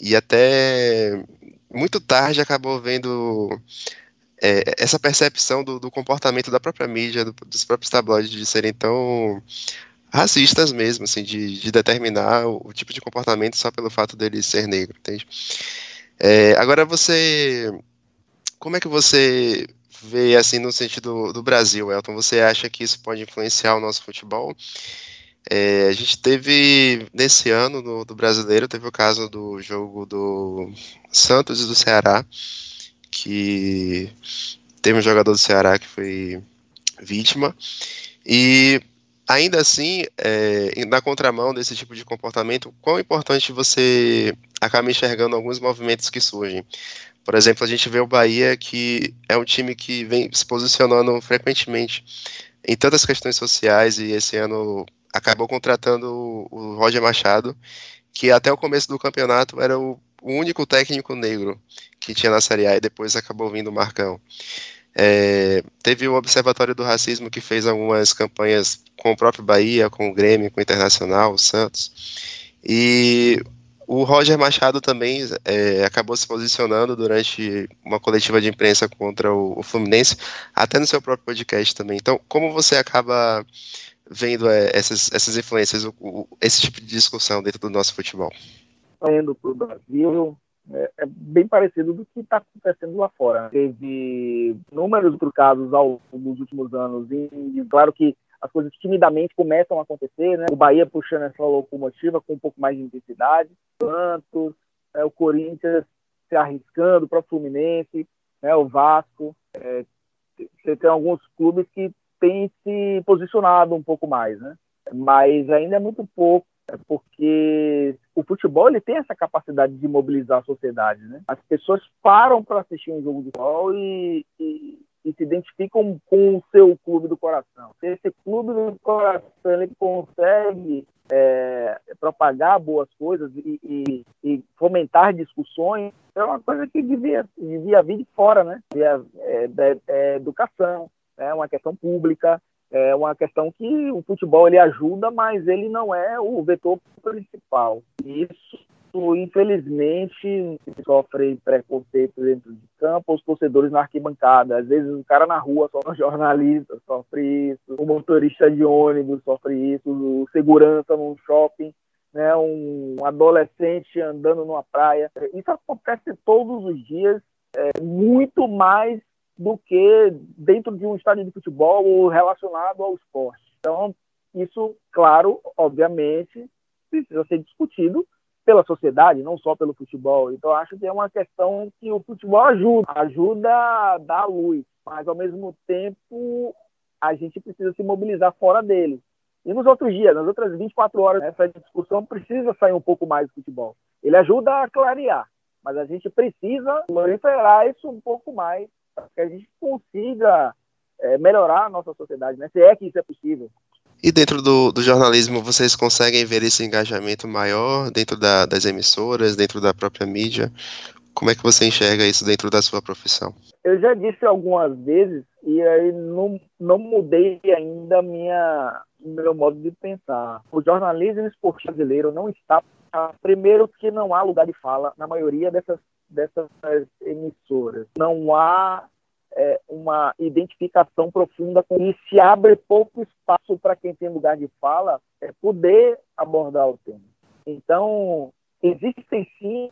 e até muito tarde acabou vendo é, essa percepção do, do, comportamento da própria mídia, do, dos próprios tabloides de serem tão racistas mesmo, assim, de, de determinar o, o, tipo de comportamento só pelo fato dele ser negro, entende? É, agora você, como é que você vê assim no sentido do Brasil, Elton? Você acha que isso pode influenciar o nosso futebol? É, a gente teve nesse ano no, do brasileiro teve o caso do jogo do Santos e do Ceará, que teve um jogador do Ceará que foi vítima e ainda assim, é, na contramão desse tipo de comportamento, quão importante você acaba enxergando alguns movimentos que surgem. Por exemplo, a gente vê o Bahia, que é um time que vem se posicionando frequentemente em tantas questões sociais e esse ano acabou contratando o Roger Machado, que até o começo do campeonato era o único técnico negro que tinha na Série A e depois acabou vindo o Marcão. É, teve o Observatório do Racismo que fez algumas campanhas com o próprio Bahia, com o Grêmio, com o Internacional, o Santos. E o Roger Machado também é, acabou se posicionando durante uma coletiva de imprensa contra o, o, Fluminense, até no seu próprio podcast também. Então, como você acaba vendo é, essas, essas influências, o, o, esse tipo de discussão dentro do nosso futebol? Indo para o Brasil, é, é, bem parecido do que está acontecendo lá fora. Teve números trocados ao longo dos últimos anos, e claro que as coisas timidamente começam a acontecer, né? O Bahia puxando essa locomotiva com um pouco mais de intensidade, Santos, é, o Corinthians se arriscando para o Fluminense, né? o Vasco. É, você tem alguns clubes que têm se posicionado um pouco mais, né? Mas ainda é muito pouco é porque o futebol ele tem essa capacidade de mobilizar a sociedade, né? As pessoas param para assistir um jogo de futebol e, e, e, se identificam com o seu clube do coração. Se esse clube do coração ele consegue é, propagar boas coisas e, e, e, fomentar discussões, é uma coisa que devia, devia vir de fora, né? Devia, é, é, educação, é uma questão pública, é uma questão que o futebol ele ajuda, mas ele não é o vetor principal. Isso, infelizmente, sofre preconceito dentro de campo, os torcedores na arquibancada. Às vezes o cara na rua, só um jornalista sofre isso, o motorista de ônibus sofre isso, o segurança num shopping. Né, um adolescente andando numa praia. Isso acontece todos os dias, é, muito mais do que dentro de um estádio de futebol relacionado ao esporte. Então, isso, claro, obviamente, precisa ser discutido pela sociedade, não só pelo futebol. Então, acho que é uma questão que o futebol ajuda, ajuda a dar luz, mas ao mesmo tempo a gente precisa se mobilizar fora dele. E nos outros dias, nas outras 24 horas, essa discussão precisa sair um pouco mais do futebol. Ele ajuda a clarear, mas a gente precisa proliferar isso um pouco mais para que a gente consiga é, melhorar a nossa sociedade, né? Se é que isso é possível. E dentro do, do jornalismo, vocês conseguem ver esse engajamento maior dentro da, das emissoras, dentro da própria mídia? Como é que você enxerga isso dentro da sua profissão? Eu já disse algumas vezes e aí não, não mudei ainda minha meu modo de pensar. O jornalismo esportivo brasileiro não está primeiro que não há lugar de fala na maioria dessas dessas emissoras. Não há é, uma identificação profunda com e se abre pouco espaço para quem tem lugar de fala é, poder abordar o tema. Então, existem sim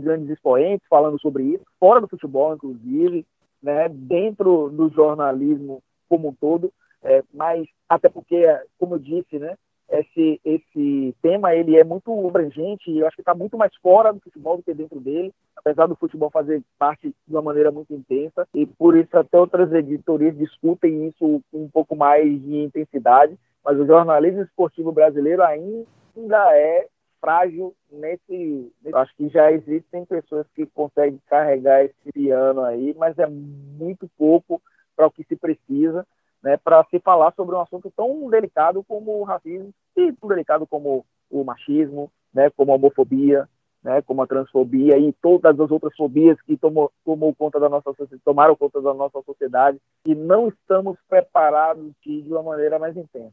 grandes expoentes falando sobre isso, fora do futebol, inclusive, né, dentro do jornalismo como um todo, é, mas até porque, como eu disse, né, esse, esse tema ele é muito abrangente e eu acho que está muito mais fora do futebol do que dentro dele, apesar do futebol fazer parte de uma maneira muito intensa e por isso até outras editorias discutem isso com um pouco mais de intensidade, mas o jornalismo esportivo brasileiro ainda é frágil nesse, acho que já existem pessoas que conseguem carregar esse piano aí, mas é muito pouco para o que se precisa né, para se falar sobre um assunto tão delicado como o racismo e tão delicado como o machismo, né, como a homofobia, né, como a transfobia e todas as outras fobias que tomou, tomou conta da nossa tomaram conta da nossa sociedade e não estamos preparados de, de uma maneira mais intensa.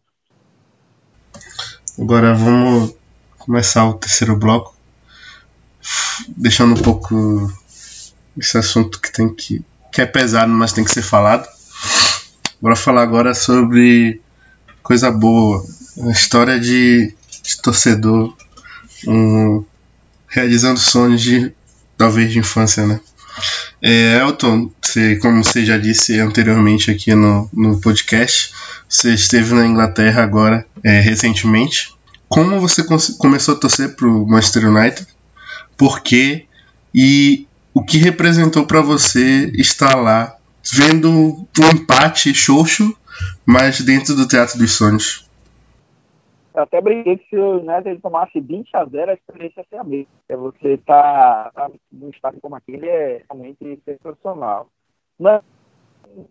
Agora vamos começar o terceiro bloco, deixando um pouco esse assunto que tem que que é pesado, mas tem que ser falado. Bora falar agora sobre coisa boa. Uma história de, de torcedor um, realizando sonhos de talvez de infância, né? É, Elton, você, como você já disse anteriormente aqui no, no podcast, você esteve na Inglaterra agora é, recentemente. Como você começou a torcer para o Manchester United? Por quê? E o que representou para você estar lá, vendo um empate xoxo, mas dentro do Teatro dos Sonhos? Eu até brinquei que se o United tomasse 20 a 0, a experiência ia ser a mesma. É você tá, tá num estádio como aquele é realmente sensacional. Mas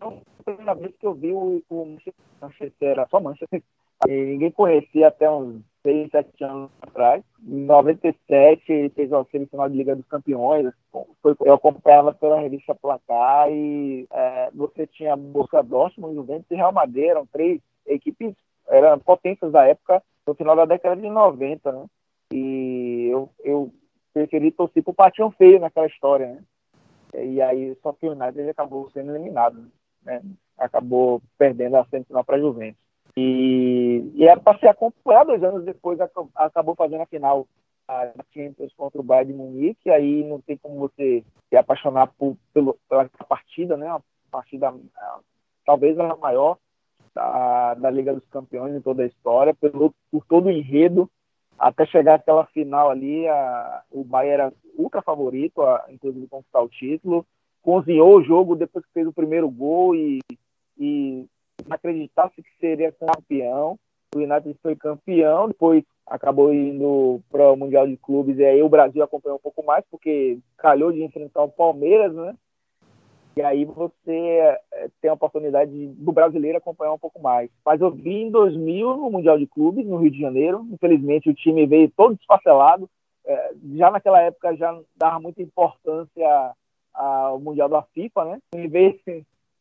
não a primeira vez que eu vi o, o Manchester, era só Manchester, e ninguém conhecia até uns 6, 7 anos atrás. Em 97, ele fez a semifinal de Liga dos Campeões. Foi, eu acompanhava pela revista Placar e é, você tinha Borussia Dortmund, Juventus e Real Madrid. Eram três equipes, eram potências da época, no final da década de 90, né? E eu, eu preferi torcer pro patinho feio naquela história, né? E aí, só que o United acabou sendo eliminado, né? Acabou perdendo a semifinal para Juventus. E, e era para se acompanhar dois anos depois, acabou fazendo a final a Champions contra o Bayern de Munique, aí não tem como você se apaixonar por, pelo, pela partida, né? Uma partida talvez a maior da, da Liga dos Campeões em toda a história, pelo, por todo o enredo, até chegar àquela final ali, a, o Bayern era ultra favorito, a, inclusive conquistar o título, cozinhou o jogo depois que fez o primeiro gol e, e acreditasse que seria campeão. O United foi campeão, depois acabou indo para o Mundial de Clubes e aí o Brasil acompanhou um pouco mais porque calhou de enfrentar o Palmeiras, né? E aí você eh, tem a oportunidade do brasileiro acompanhar um pouco mais. Mas eu vi em 2000 no Mundial de Clubes, no Rio de Janeiro. Infelizmente o time veio todo desfacelado. Eh, já naquela época já dava muita importância ao Mundial da FIFA, né? Ele veio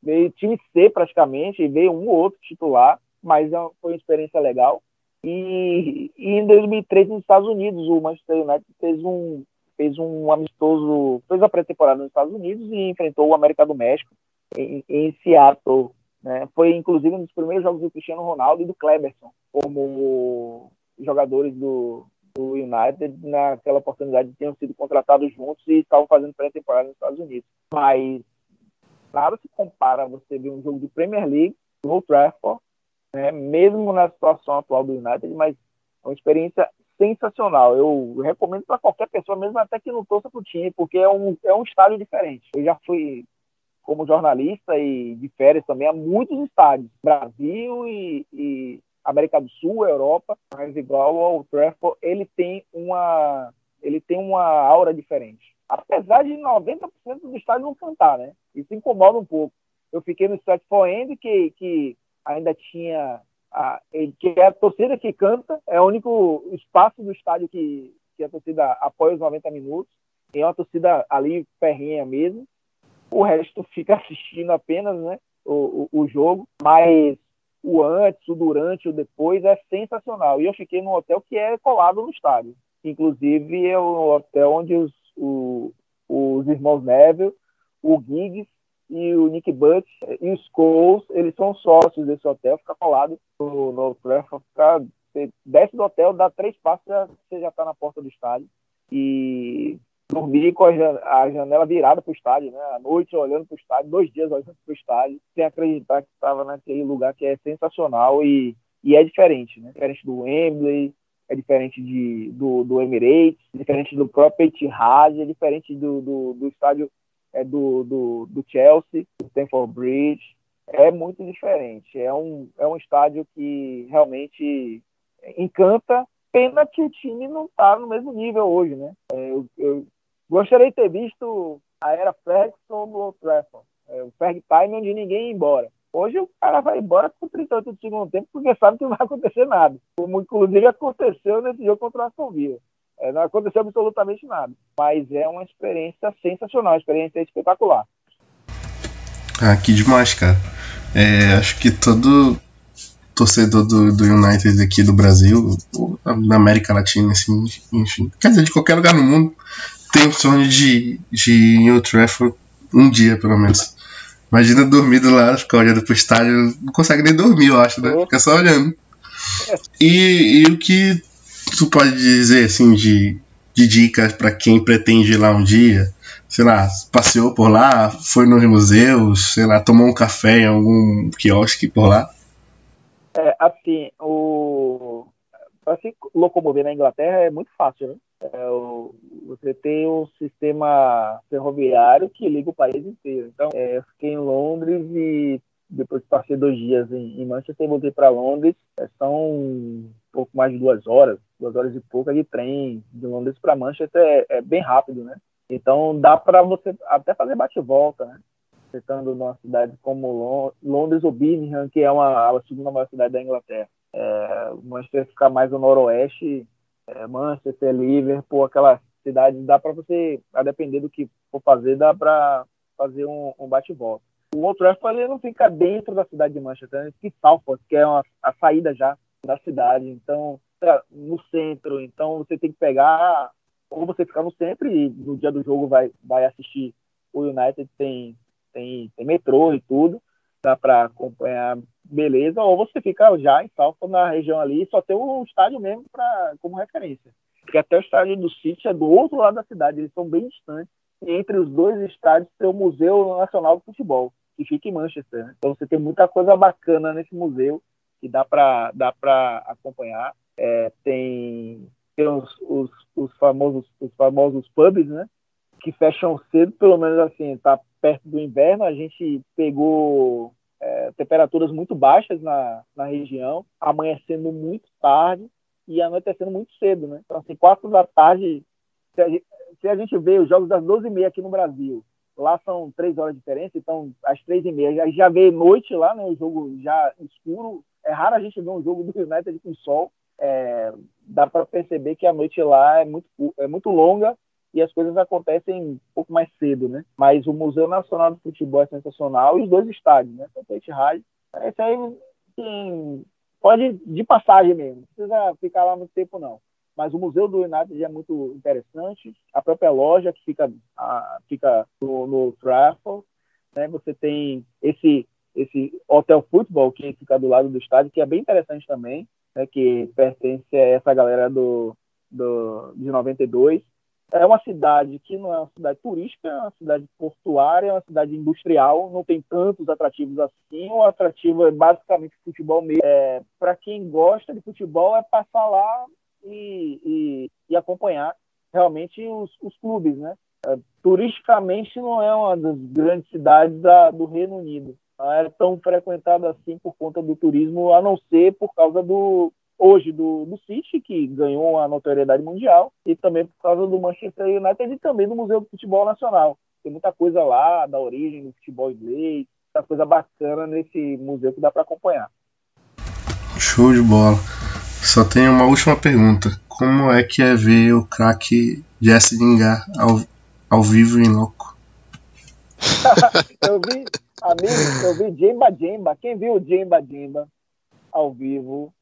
veio time C praticamente, veio um ou outro titular, mas é foi uma experiência legal. E, e em 2003 nos Estados Unidos, o Manchester United fez um fez um amistoso, fez a pré-temporada nos Estados Unidos e enfrentou o América do México em, em Seattle. Né? Foi inclusive um dos primeiros jogos do Cristiano Ronaldo e do Kleberson como jogadores do, do United naquela oportunidade tinham sido contratados juntos e estavam fazendo pré-temporada nos Estados Unidos. Mas nada se compara a você ver um jogo de Premier League no Old Trafford, né, mesmo na situação atual do United, mas é uma experiência sensacional. Eu recomendo para qualquer pessoa, mesmo até que não torça para o time, porque é um, é um estádio diferente. Eu já fui como jornalista e de férias também a muitos estádios, Brasil e, e América do Sul, Europa, mas igual ao Trafford, ele tem uma ele tem uma aura diferente apesar de 90% do estádio não cantar, né? Isso incomoda um pouco. Eu fiquei no Stratford End, que, que ainda tinha a, que é a torcida que canta, é o único espaço do estádio que, que a torcida apoia os 90 minutos, e é uma torcida ali ferrinha mesmo. O resto fica assistindo apenas né, o, o, o jogo, mas o antes, o durante, o depois é sensacional. E eu fiquei num hotel que é colado no estádio. Inclusive, é o hotel onde os o, os irmãos Neville, o Giggs e o Nick Butt e os Coles, eles são sócios desse hotel, fica colado no, no Trafford, fica, você desce do hotel, dá três passos, você já está na porta do estádio. E dormir com a janela virada para o estádio, né? À noite olhando para o estádio, dois dias olhando para o estádio, sem acreditar que estava naquele lugar que é sensacional e, e é diferente, né? Diferente do Wembley, é diferente de, do, do Emirates, diferente do próprio Etihad, é diferente do, do, do estádio é, do, do, do Chelsea, do Stamford Bridge, é muito diferente. É um, é um estádio que realmente encanta. Pena que o time não está no mesmo nível hoje, né? É, eu, eu, gostaria de ter visto a era Ferguson no Trafford, é, o Ferg Time onde ninguém ia embora. Hoje o cara vai embora com 38 do segundo tempo porque sabe que não vai acontecer nada. Como inclusive aconteceu nesse jogo contra o Aston Villa. É, não aconteceu absolutamente nada. Mas é uma experiência sensacional, uma experiência espetacular. Ah, que demais, cara. É, acho que todo torcedor do, do United aqui do Brasil, da América Latina, assim, enfim, quer dizer, de qualquer lugar no mundo, tem o sonho de, de ir em Old Trafford um dia, pelo menos. Imagina dormir do lado, ficar olhando pro estádio. Não consegue nem dormir, eu acho, né? Fica só olhando. E, e o que tu pode dizer assim de, de dicas para quem pretende ir lá um dia? Sei lá, passeou por lá, foi nos museus, sei lá, tomou um café em algum quiosque por lá? É, assim, o para se locomover na Inglaterra é muito fácil, né? É, o, você tem um sistema ferroviário que liga o país inteiro. Então, é, eu fiquei em Londres e depois passei dois dias em, em Manchester e voltei para Londres. É, são um pouco mais de duas horas, duas horas e pouca de trem de Londres para Manchester é, é, bem rápido, né? Então dá para você até fazer bate-volta, né? Você estando numa cidade como Londres ou Birmingham, que é uma, a segunda maior cidade da Inglaterra. É, Manchester fica mais no noroeste, é, Manchester, Liverpool, aquela cidade, dá para você, a depender do que for fazer, dá para fazer um, um bate-volta. O Old Trafford ele não fica dentro da cidade de Manchester, ele fica em Salford, que é uma, a saída já da cidade. Então, é, no centro, então você tem que pegar, ou você ficar no centro e no dia do jogo vai, vai assistir o United, tem, tem, tem metrô e tudo, dá para acompanhar beleza, ou você fica já em Salford, na região ali, só tem o estádio mesmo pra, como referência. Porque até o estádio do City é do outro lado da cidade, eles são bem distantes. E entre os dois estádios tem o Museu Nacional de Futebol, que fica em Manchester. Né? Então você tem muita coisa bacana nesse museu que dá para dá acompanhar. É, tem tem os, os, os, famosos os famosos pubs, né? Que fecham cedo, pelo menos assim, tá perto do inverno. A gente pegou é, temperaturas muito baixas na, na região, amanhecendo muito tarde e anoitecendo muito cedo, né? Então, assim, quatro da tarde, se a gente, se a gente vê os jogos das 12h30 aqui no Brasil, lá são três horas de diferença, então às três e meia já, já vê noite lá, né? O jogo já escuro. É raro a gente ver um jogo do United com sol. É, dá para perceber que a noite lá é muito, é muito longa e as coisas acontecem um pouco mais cedo, né? Mas o Museu Nacional de Futebol é sensacional e os dois estádios, né? Tanto Etihad, esse aí tem, pode de passagem mesmo, não precisa ficar lá muito tempo não. Mas o Museu do United é muito interessante, a própria loja que fica, a, fica no, no Trafford, né? Você tem esse esse Hotel Futebol que fica do lado do estádio, que é bem interessante também, né? Que pertence a essa galera do, do de 92 é uma cidade que não é uma cidade turística, é uma cidade portuária, é uma cidade industrial, não tem tantos atrativos assim. O atrativo é basicamente futebol mesmo. É, Para quem gosta de futebol, é passar lá e, e, e acompanhar realmente os, os clubes, né? É, turisticamente não é uma das grandes cidades da, do Reino Unido. Não é tão frequentada assim por conta do turismo, a não ser por causa do, hoje do, do City, que ganhou a notoriedade mundial, e também por causa do Manchester United e também do Museu do Futebol Nacional. Tem muita coisa lá da origem do futebol inglês, muita coisa bacana nesse museu que dá para acompanhar. Show de bola. Só tenho uma última pergunta. Como é que é ver o craque Jesse Lingard ao, ao vivo em loco? eu vi, amigo, eu vi Jemba Jemba. Quem viu o Jemba Jemba ao vivo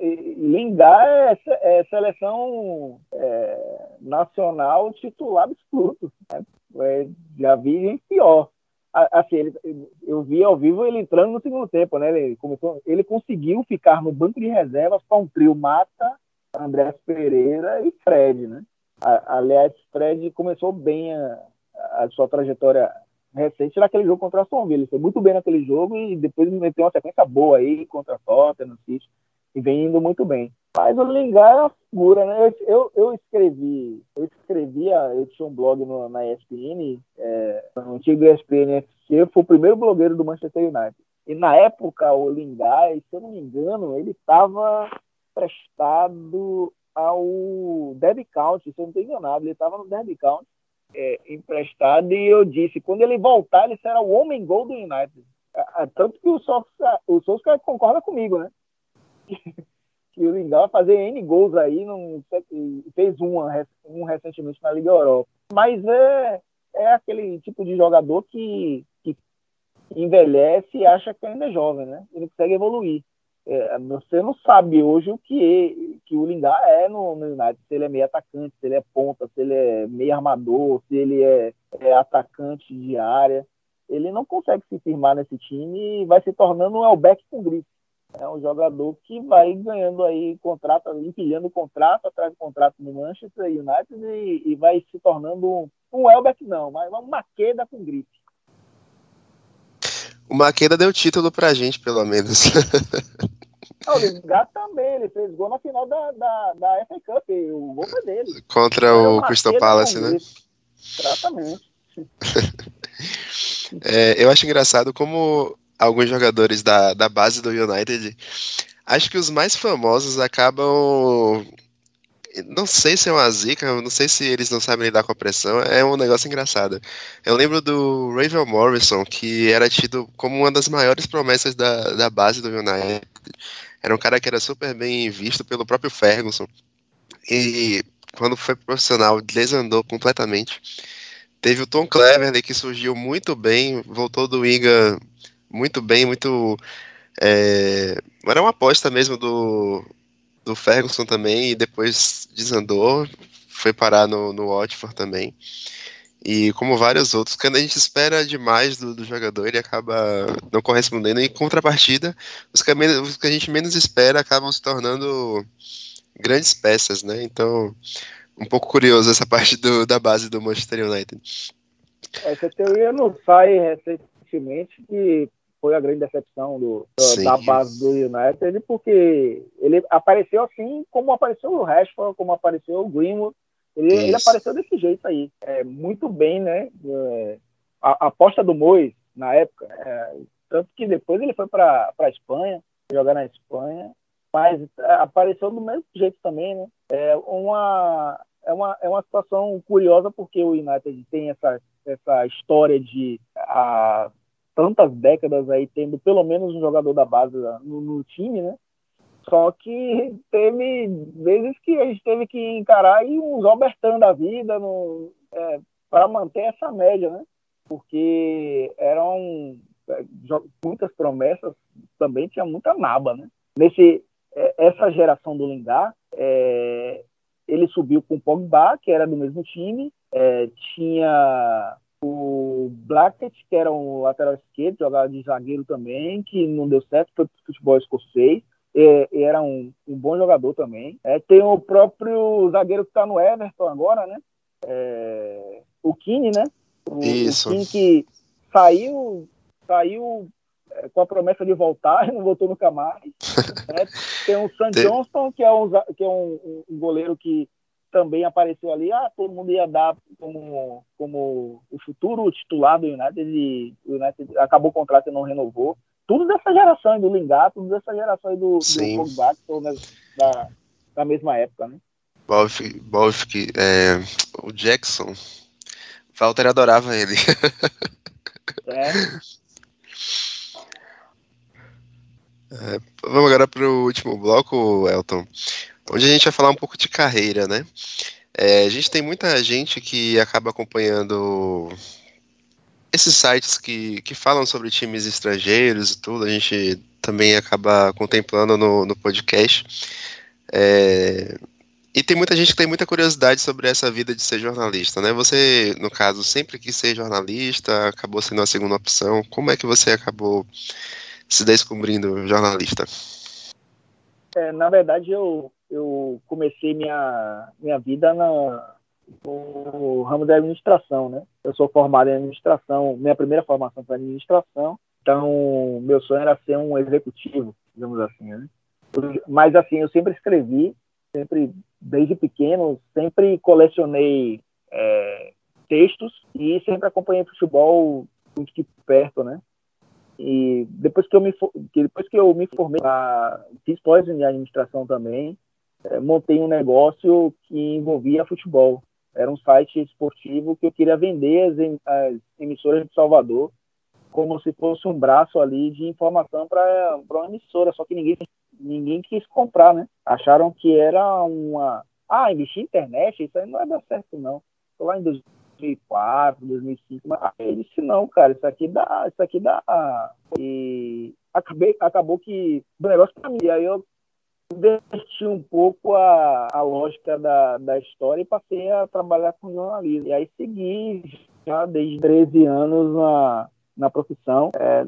Lingard é, é seleção é, nacional titular absoluto. Né? É, já vi gente pior. Assim, ele, eu vi ao vivo ele entrando no segundo tempo, né? Ele, começou, ele conseguiu ficar no banco de reservas com um trio Mata, André Pereira e Fred, né? Aliás, Fred começou bem a, a sua trajetória recente naquele jogo contra a Villa. Ele foi muito bem naquele jogo e depois meteu uma sequência boa aí contra a Tottenham, City e vem indo muito bem. Mas o Lingard é uma figura, né? Eu, eu, escrevi, eu escrevia, eu tinha um blog no, na ESPN, é, no antigo ESPN FC, eu fui o primeiro blogueiro do Manchester United. E na época, o Lingard, se eu não me engano, ele estava prestado ao Derby County, se eu não estou enganado, ele estava no Derby County, é, emprestado, e eu disse, quando ele voltar, ele será o homem-gol do United. É, é, tanto que o Solskjaer, o Solskjaer concorda comigo, né? Que o Lingard vai fazer N gols aí, fez um, um recentemente na Liga Europa. Mas é, é aquele tipo de jogador que, que envelhece e acha que ainda é jovem, né? Ele consegue evoluir. É, você não sabe hoje o que, é, que o Lingard é no, no, United, se ele é meio atacante, se ele é ponta, se ele é meio armador, se ele é, é atacante de área. Ele não consegue se firmar nesse time e vai se tornando um Elbeck com grife É um jogador que vai ganhando aí contrato, empilhando contrato atrás de contrato no Manchester United e, e vai se tornando um, um Elbeck não, mas uma Maqueda com gripe. O Maqueda deu título pra gente, pelo menos. o Lingard também, ele fez gol na final da, da, da FA Cup, o gol foi dele. Contra o Crystal Palace, né? Exatamente. é, eu acho engraçado como alguns jogadores da, da base do United, acho que os mais famosos acabam. Não sei se é uma zica, não sei se eles não sabem lidar com a pressão, é um negócio engraçado. Eu lembro do Ravel Morrison, que era tido como uma das maiores promessas da, da base do United. Era um cara que era super bem visto pelo próprio Ferguson. E quando foi profissional, desandou completamente. Teve o Tom Cleverley, que surgiu muito bem, voltou do Wigan muito bem, muito. É, era uma aposta mesmo do, do Ferguson também, e depois desandou, foi parar no, no Watford também. E como vários outros, quando a gente espera demais do, do jogador, ele acaba não correspondendo. E em contrapartida, os que, os que a gente menos espera acabam se tornando grandes peças, né? Então, um pouco curioso essa parte do, da base do Manchester United. Essa teoria não sai recentemente que foi a grande decepção do, da base do United, porque ele apareceu assim como apareceu o Rashford, como apareceu o Greenwood, ele, ele apareceu desse jeito aí, é, muito bem, né? É, a, a, aposta do Mois na época, é, tanto que depois ele foi para a Espanha, jogar na Espanha, mas é, apareceu do mesmo jeito também, né? É uma, é uma, é uma situação curiosa porque o United tem essa, essa história de a, tantas décadas aí tendo pelo menos um jogador da base no, no time, né? Só que teve vezes que a gente teve que encarar aí uns Albertão da vida é, para manter essa média, né? Porque eram é, muitas promessas, também tinha muita naba, né? Nesse, é, essa geração do Lingard, é, ele subiu com o Pogba, que era do mesmo time, é, tinha o Blackett, que era um lateral esquerdo, jogava de zagueiro também, que não deu certo, foi pro futebol escocês. E, e era um, um, bom jogador também. É, tem o próprio zagueiro que está no Everton agora, né? É, o Kine, né? O, Isso. O Kine que saiu, saiu é, com a promessa de voltar e não voltou nunca mais. Né? Tem o Sam Johnston, que é, um, que é um, um goleiro que também apareceu ali, ah, todo mundo ia dar como, como o futuro titular do United, e o United acabou o contrato e não renovou. Tudo dessa geração do Lingard, tudo dessa geração do, do Pogba, que são da, da mesma época, né? Bolf, é, o Jackson, Walter adorava ele. É. é vamos agora para o último bloco, Elton onde a gente vai falar um pouco de carreira, né? É, a gente tem muita gente que acaba acompanhando esses sites que, que falam sobre times estrangeiros e tudo, a gente também acaba contemplando no, no podcast. É, e tem muita gente que tem muita curiosidade sobre essa vida de ser jornalista, né? Você, no caso, sempre quis ser jornalista, acabou sendo a segunda opção. Como é que você acabou se descobrindo jornalista? É, na verdade, eu eu comecei minha, minha vida na, no ramo da administração, né? Eu sou formado em administração, minha primeira formação foi administração, então meu sonho era ser um executivo, digamos assim, né? Mas assim, eu sempre escrevi, sempre desde pequeno, sempre colecionei é, textos e sempre acompanhei futebol muito de perto, né? E depois que eu me depois que eu me formei, fiz pós em administração também, montei um negócio que envolvia futebol. Era um site esportivo que eu queria vender as, as emissoras de Salvador como se fosse um braço ali de informação para uma emissora, só que ninguém, ninguém quis comprar, né? Acharam que era uma. Ah, investir internet, isso aí não vai dar certo, não. Tô lá em 2004, 2005, mas ele disse: não, cara, isso aqui dá, isso aqui dá. E acabei, acabou que o negócio para mim. Aí eu inverti um pouco a, a lógica da, da história e passei a trabalhar com jornalismo. E aí segui já desde 13 anos na, na profissão. É,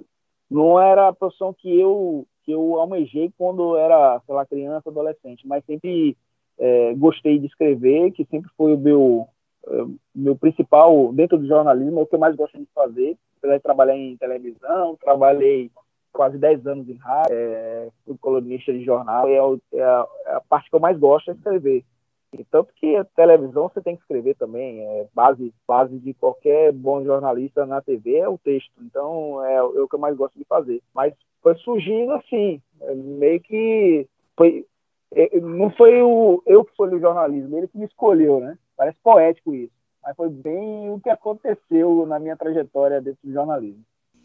não era a profissão que eu que eu almejei quando era, sei lá, criança, adolescente, mas sempre é, gostei de escrever, que sempre foi o meu, é, meu principal, dentro do jornalismo, é o que eu mais gosto de fazer. Apesar de trabalhar em televisão, trabalhei quase 10 anos em rádio, é, fui colunista de jornal, e é, é, a, é, a, parte que eu mais gosto é escrever. E tanto que a televisão você tem que escrever também, é base, base de qualquer bom jornalista na TV é o texto. Então é, é o que eu mais gosto de fazer. Mas foi surgindo assim, é, meio que foi, é, não foi o, eu que escolhi o jornalismo, ele que me escolheu, né? Parece poético isso, mas foi bem o que aconteceu na minha trajetória dentro do jornalismo.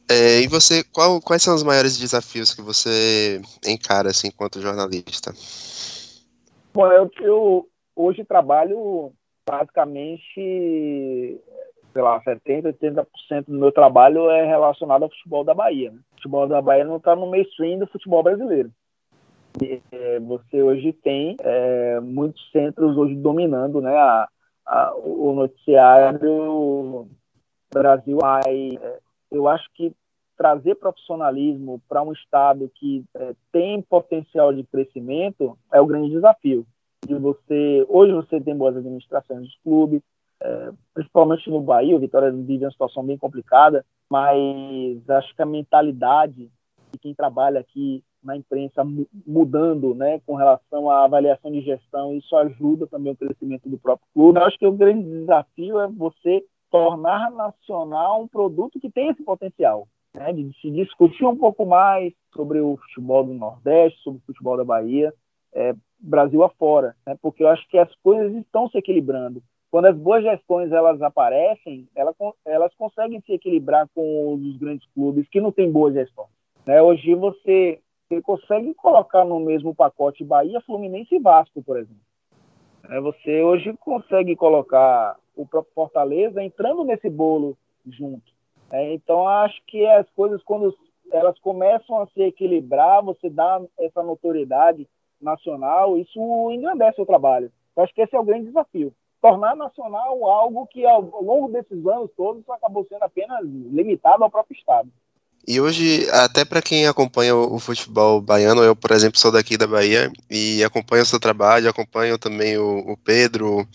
É, e você, qual, quais são os maiores desafios que você encara assim, enquanto jornalista? Bom, eu, eu hoje trabalho basicamente, sei lá, 70%, 80% do meu trabalho é relacionado ao futebol da Bahia. Né? O futebol da Bahia não está no mainstream do futebol brasileiro. E, é, você hoje tem é, muitos centros hoje dominando né, a, a, o noticiário Brasil. Eu acho que trazer profissionalismo para um estado que é, tem potencial de crescimento é o grande desafio. De você hoje você tem boas administrações dos clubes, é, principalmente no Bahia, o Vitória vive uma situação bem complicada, mas acho que a mentalidade de quem trabalha aqui na imprensa mudando, né, com relação à avaliação de gestão, isso ajuda também o crescimento do próprio clube. Eu acho que o grande desafio é você tornar nacional um produto que tem esse potencial, né, de se discutir um pouco mais sobre o futebol do Nordeste, sobre o futebol da Bahia, é, Brasil afora, né, porque eu acho que as coisas estão se equilibrando. Quando as boas gestões elas aparecem, elas, elas conseguem se equilibrar com os grandes clubes que não têm boa gestão. Né? Hoje você, você consegue colocar no mesmo pacote Bahia, Fluminense e Vasco, por exemplo. É, você hoje consegue colocar o próprio Fortaleza entrando nesse bolo junto. É, então, acho que as coisas, quando elas começam a se equilibrar, você dá essa notoriedade nacional, isso engrandece o trabalho. Eu acho que esse é o grande desafio. Tornar nacional algo que, ao longo desses anos todos, acabou sendo apenas limitado ao próprio Estado. E hoje, até para quem acompanha o futebol baiano, eu, por exemplo, sou daqui da Bahia e acompanho o seu trabalho, acompanho também o, o Pedro,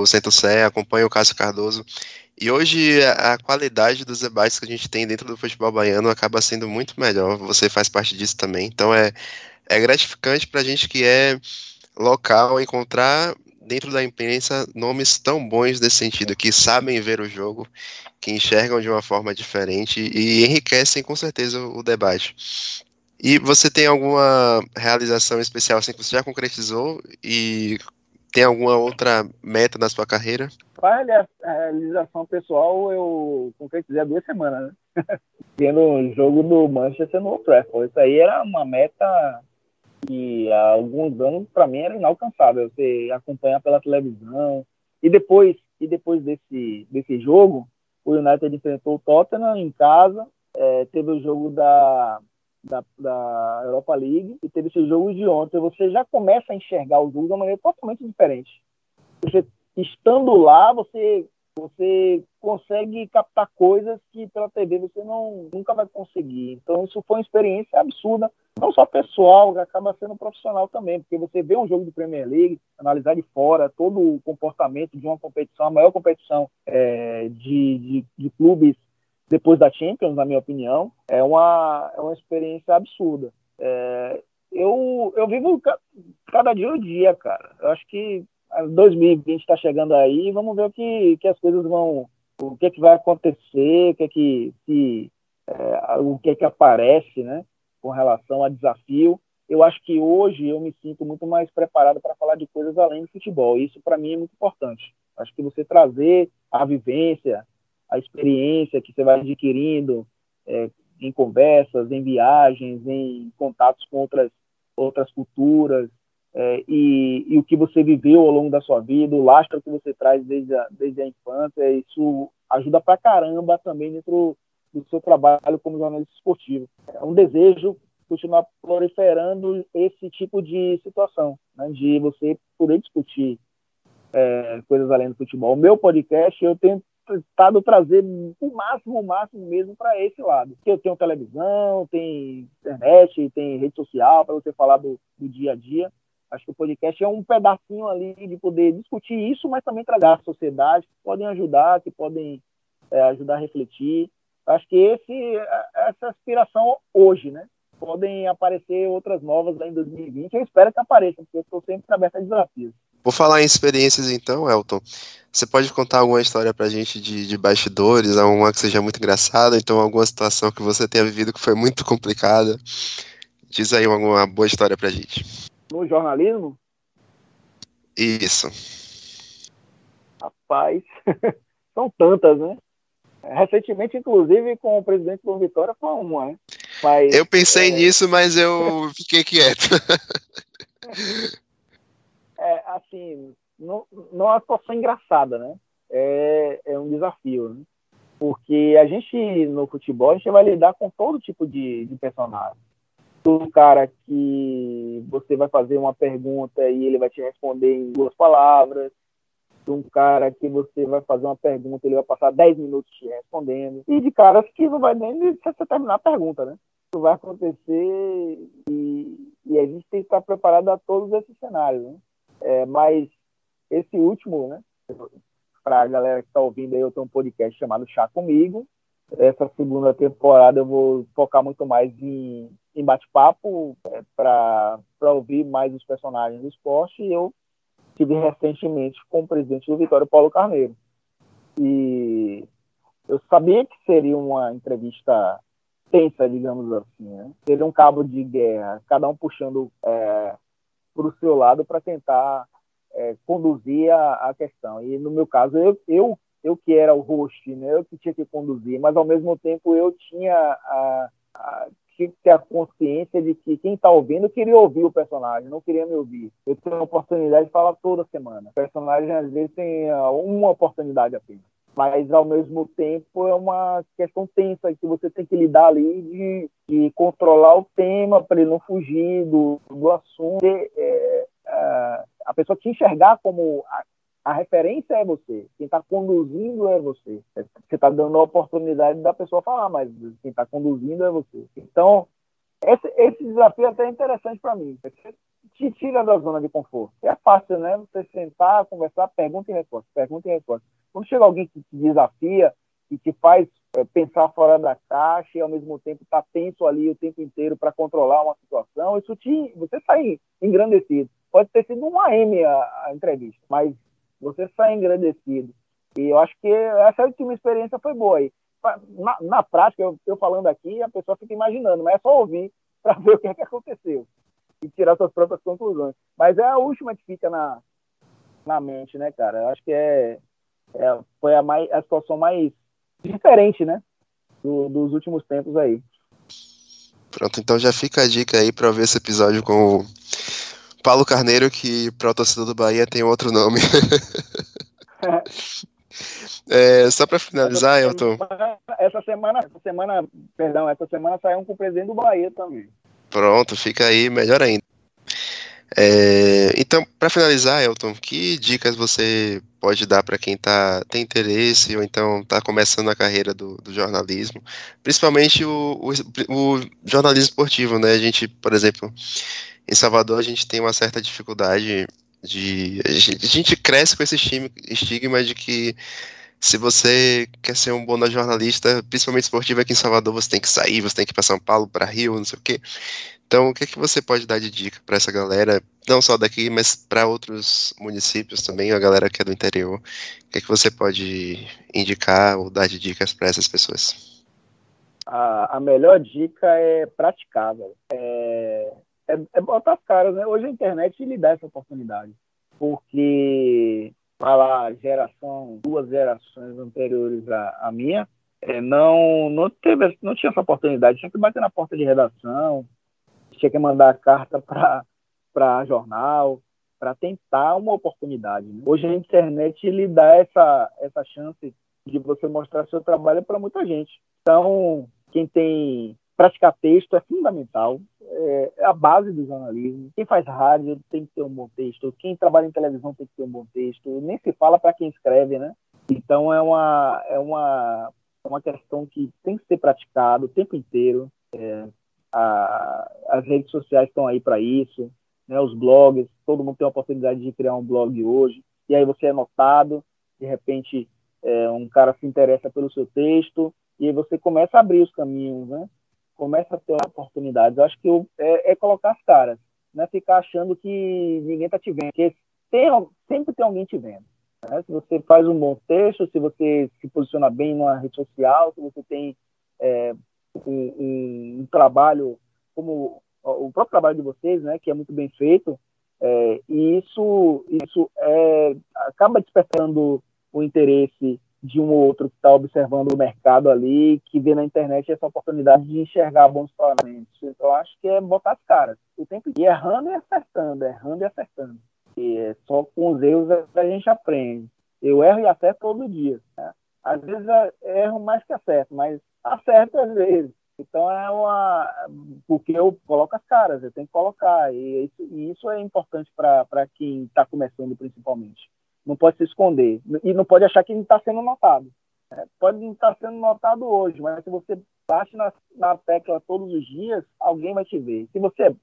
o Centro Sé, acompanho o Cássio Cardoso. E hoje a, a qualidade dos debates que a gente tem dentro do futebol baiano acaba sendo muito melhor. Você faz parte disso também. Então é, é gratificante para a gente que é local encontrar dentro da imprensa nomes tão bons nesse sentido, que sabem ver o jogo, que enxergam de uma forma diferente e enriquecem com certeza o debate. E você tem alguma realização especial assim que você já concretizou e tem alguma outra meta na sua carreira? A realização pessoal eu concretizei há duas semanas, né? Tendo um jogo do Manchester no Trafford. Isso aí era uma meta que há alguns anos para mim era inalcançável. Você acompanhar pela televisão e depois e depois desse desse jogo o United enfrentou o Tottenham em casa, é, teve o jogo da, da, da, Europa League e teve esse jogo de ontem. Você já começa a enxergar o jogo de uma maneira totalmente diferente. Você, estando lá, você você consegue captar coisas que pela TV você não nunca vai conseguir. Então isso foi uma experiência absurda, não só pessoal, acaba sendo profissional também, porque você vê um jogo de Premier League, analisar de fora todo o comportamento de uma competição, a maior competição é, de, de, de clubes depois da Champions, na minha opinião, é uma, é uma experiência absurda. É, eu, eu vivo cada dia o dia, cara. Eu acho que 2020 está chegando aí, vamos ver o que, que as coisas vão, o que, é que vai acontecer, o que é que, se, é, o que é que aparece, né, com relação a desafio. Eu acho que hoje eu me sinto muito mais preparado para falar de coisas além do futebol. Isso para mim é muito importante. Acho que você trazer a vivência, a experiência que você vai adquirindo é, em conversas, em viagens, em contatos com outras outras culturas, é, e, e, o que você viveu ao longo da sua vida, o lastro que você traz desde a, desde a infância, isso ajuda pra caramba também dentro do seu trabalho como jornalista esportivo. É um desejo continuar proliferando esse tipo de situação, né, de você poder discutir é, coisas além do futebol. O meu podcast, eu tenho tentado trazer o máximo, o máximo mesmo para esse lado. Eu tenho televisão, tem internet, tem rede social para você falar do, do dia a dia. Acho que o podcast é um pedacinho ali de poder discutir isso, mas também trazer a sociedade que podem ajudar, que podem é, ajudar a refletir. Acho que esse, é, essa aspiração hoje, né? Podem aparecer outras novas em 2020. Eu espero que apareçam, porque eu estou sempre aberto a desafios. Vou falar em experiências então, Elton. Você pode contar alguma história pra gente de, de bastidores, alguma que seja muito engraçada, então alguma situação que você tenha vivido que foi muito complicada? Diz aí alguma boa história pra gente. No jornalismo? Isso. Rapaz, são tantas, né? Recentemente, inclusive, com o presidente do Vitória foi uma, né? Mas, eu pensei é... nisso, mas eu fiquei quieto. é, assim, não, não é uma situação engraçada, né? É, é um desafio, né? Porque a gente, no futebol, a gente vai lidar com todo tipo de, de personagem. Um cara que você vai fazer uma pergunta e ele vai te responder em duas palavras. Um cara que você vai fazer uma pergunta ele vai passar 10 minutos te respondendo. E de caras que não vai nem você terminar a pergunta, né? Isso vai acontecer e, e a gente tem que estar preparado a todos esses cenários, né? É, mas esse último, né? Para a galera que está ouvindo aí, eu tenho um podcast chamado Chá Comigo. Essa segunda temporada eu vou focar muito mais em, em bate-papo é, para ouvir mais os personagens do esporte. E eu tive recentemente com o presidente do Vitória, Paulo Carneiro. E eu sabia que seria uma entrevista tensa, digamos assim. Né? Seria um cabo de guerra, cada um puxando é, para o seu lado para tentar é, conduzir a, a, questão. E no meu caso, eu, eu, eu que era o host, né, eu que tinha que conduzir, mas ao mesmo tempo eu tinha a, a tinha que ter a consciência de que quem está ouvindo queria ouvir o personagem, não queria me ouvir. Eu tenho a oportunidade de falar toda semana. O personagem às vezes tem ah, uma oportunidade apenas mas ao mesmo tempo é uma questão tensa que você tem que lidar ali de, de controlar o tema para ele não fugir do, do assunto. E, é, é, a pessoa te enxergar como a, a referência é você, quem está conduzindo é você. Você está dando a oportunidade da pessoa falar, mas quem está conduzindo é você. Então, esse, esse desafio é até interessante para mim. Te tira da zona de conforto. É fácil, né? Você sentar, conversar, pergunta e resposta, pergunta e resposta. Quando chega alguém que te desafia e te faz é, pensar fora da caixa e ao mesmo tempo tá tenso ali o tempo inteiro para controlar uma situação, isso te, você sai engrandecido. Pode ter sido um AM a, a entrevista, mas você sai engrandecido. E eu acho que essa última experiência foi boa. aí. na, na prática, eu, eu, falando aqui, a pessoa fica imaginando, mas é só ouvir para ver o que, é que aconteceu e tirar suas próprias conclusões. Mas é a última que fica na, na mente, né, cara? Eu acho que é, é, foi a, mais, a situação mais diferente, né? Do, dos últimos tempos aí. Pronto, então já fica a dica aí para ver esse episódio com o Paulo Carneiro, que para o torcedor do Bahia tem outro nome. é, só para finalizar, essa Elton. Semana, essa semana, essa semana, perdão, essa semana saiu um com o presidente do Bahia também. Pronto, fica aí, melhor ainda. É, então, para finalizar, Elton, que dicas você pode dar para quem tá, tem interesse ou então está começando a carreira do, do jornalismo, principalmente o, o, o, jornalismo esportivo, né? A gente, por exemplo, em Salvador a gente tem uma certa dificuldade de a gente, a gente cresce com esse estigma de que se você quer ser um bom jornalista, principalmente esportivo aqui em Salvador, você tem que sair, você tem que ir para São Paulo, para Rio, não sei o quê. Então, o que, é que você pode dar de dica para essa galera, não só daqui, mas para outros municípios também, a galera que é do interior? O que, é que você pode indicar ou dar de dicas para essas pessoas? A, a, melhor dica é praticar, É, é, é botar as caras, né? Hoje a internet lhe dá essa oportunidade. Porque, falar geração, duas gerações anteriores à, à minha, é, não, não, teve, não tinha essa oportunidade. Tinha que bater na porta de redação, tinha que mandar carta para jornal, para tentar uma oportunidade. Né? Hoje a internet lhe dá essa, essa chance de você mostrar seu trabalho para muita gente. Então, quem tem praticar texto é fundamental, é, a base do jornalismo. Quem faz rádio tem que ter um bom texto, quem trabalha em televisão tem que ter um bom texto. Nem se fala para quem escreve, né? Então é uma, é uma, é uma questão que tem que ser praticado o tempo inteiro. É, a, as redes sociais estão aí para isso, né, os blogs, todo mundo tem a oportunidade de criar um blog hoje, e aí você é notado, de repente é, um cara se interessa pelo seu texto, e aí você começa a abrir os caminhos, né? começa a ter oportunidades. Eu acho que é, é, colocar as caras, não é ficar achando que ninguém está te vendo, porque tem, sempre tem alguém te vendo. Né? Se você faz um bom texto, se você se posiciona bem numa rede social, se você tem é, um, um, trabalho como o próprio trabalho de vocês, né, que é muito bem feito, é, e isso, isso é, acaba despertando o interesse de um ou outro que está observando o mercado ali, que vê na internet essa oportunidade de enxergar bons talentos. Então, acho que é botar as caras o tempo e errando e acertando, errando e acertando. E é só com os erros a gente aprende. Eu erro e acerto todo dia. Né? Às vezes erro mais que acerto, mas acerto às vezes. Então é uma. Porque eu coloco as caras, eu tenho que colocar. E isso, e isso é importante para quem está começando, principalmente. Não pode se esconder. E não pode achar que não está sendo notado. É, pode não estar tá sendo notado hoje, mas se você bate na, na tecla todos os dias, alguém vai te ver. Se você.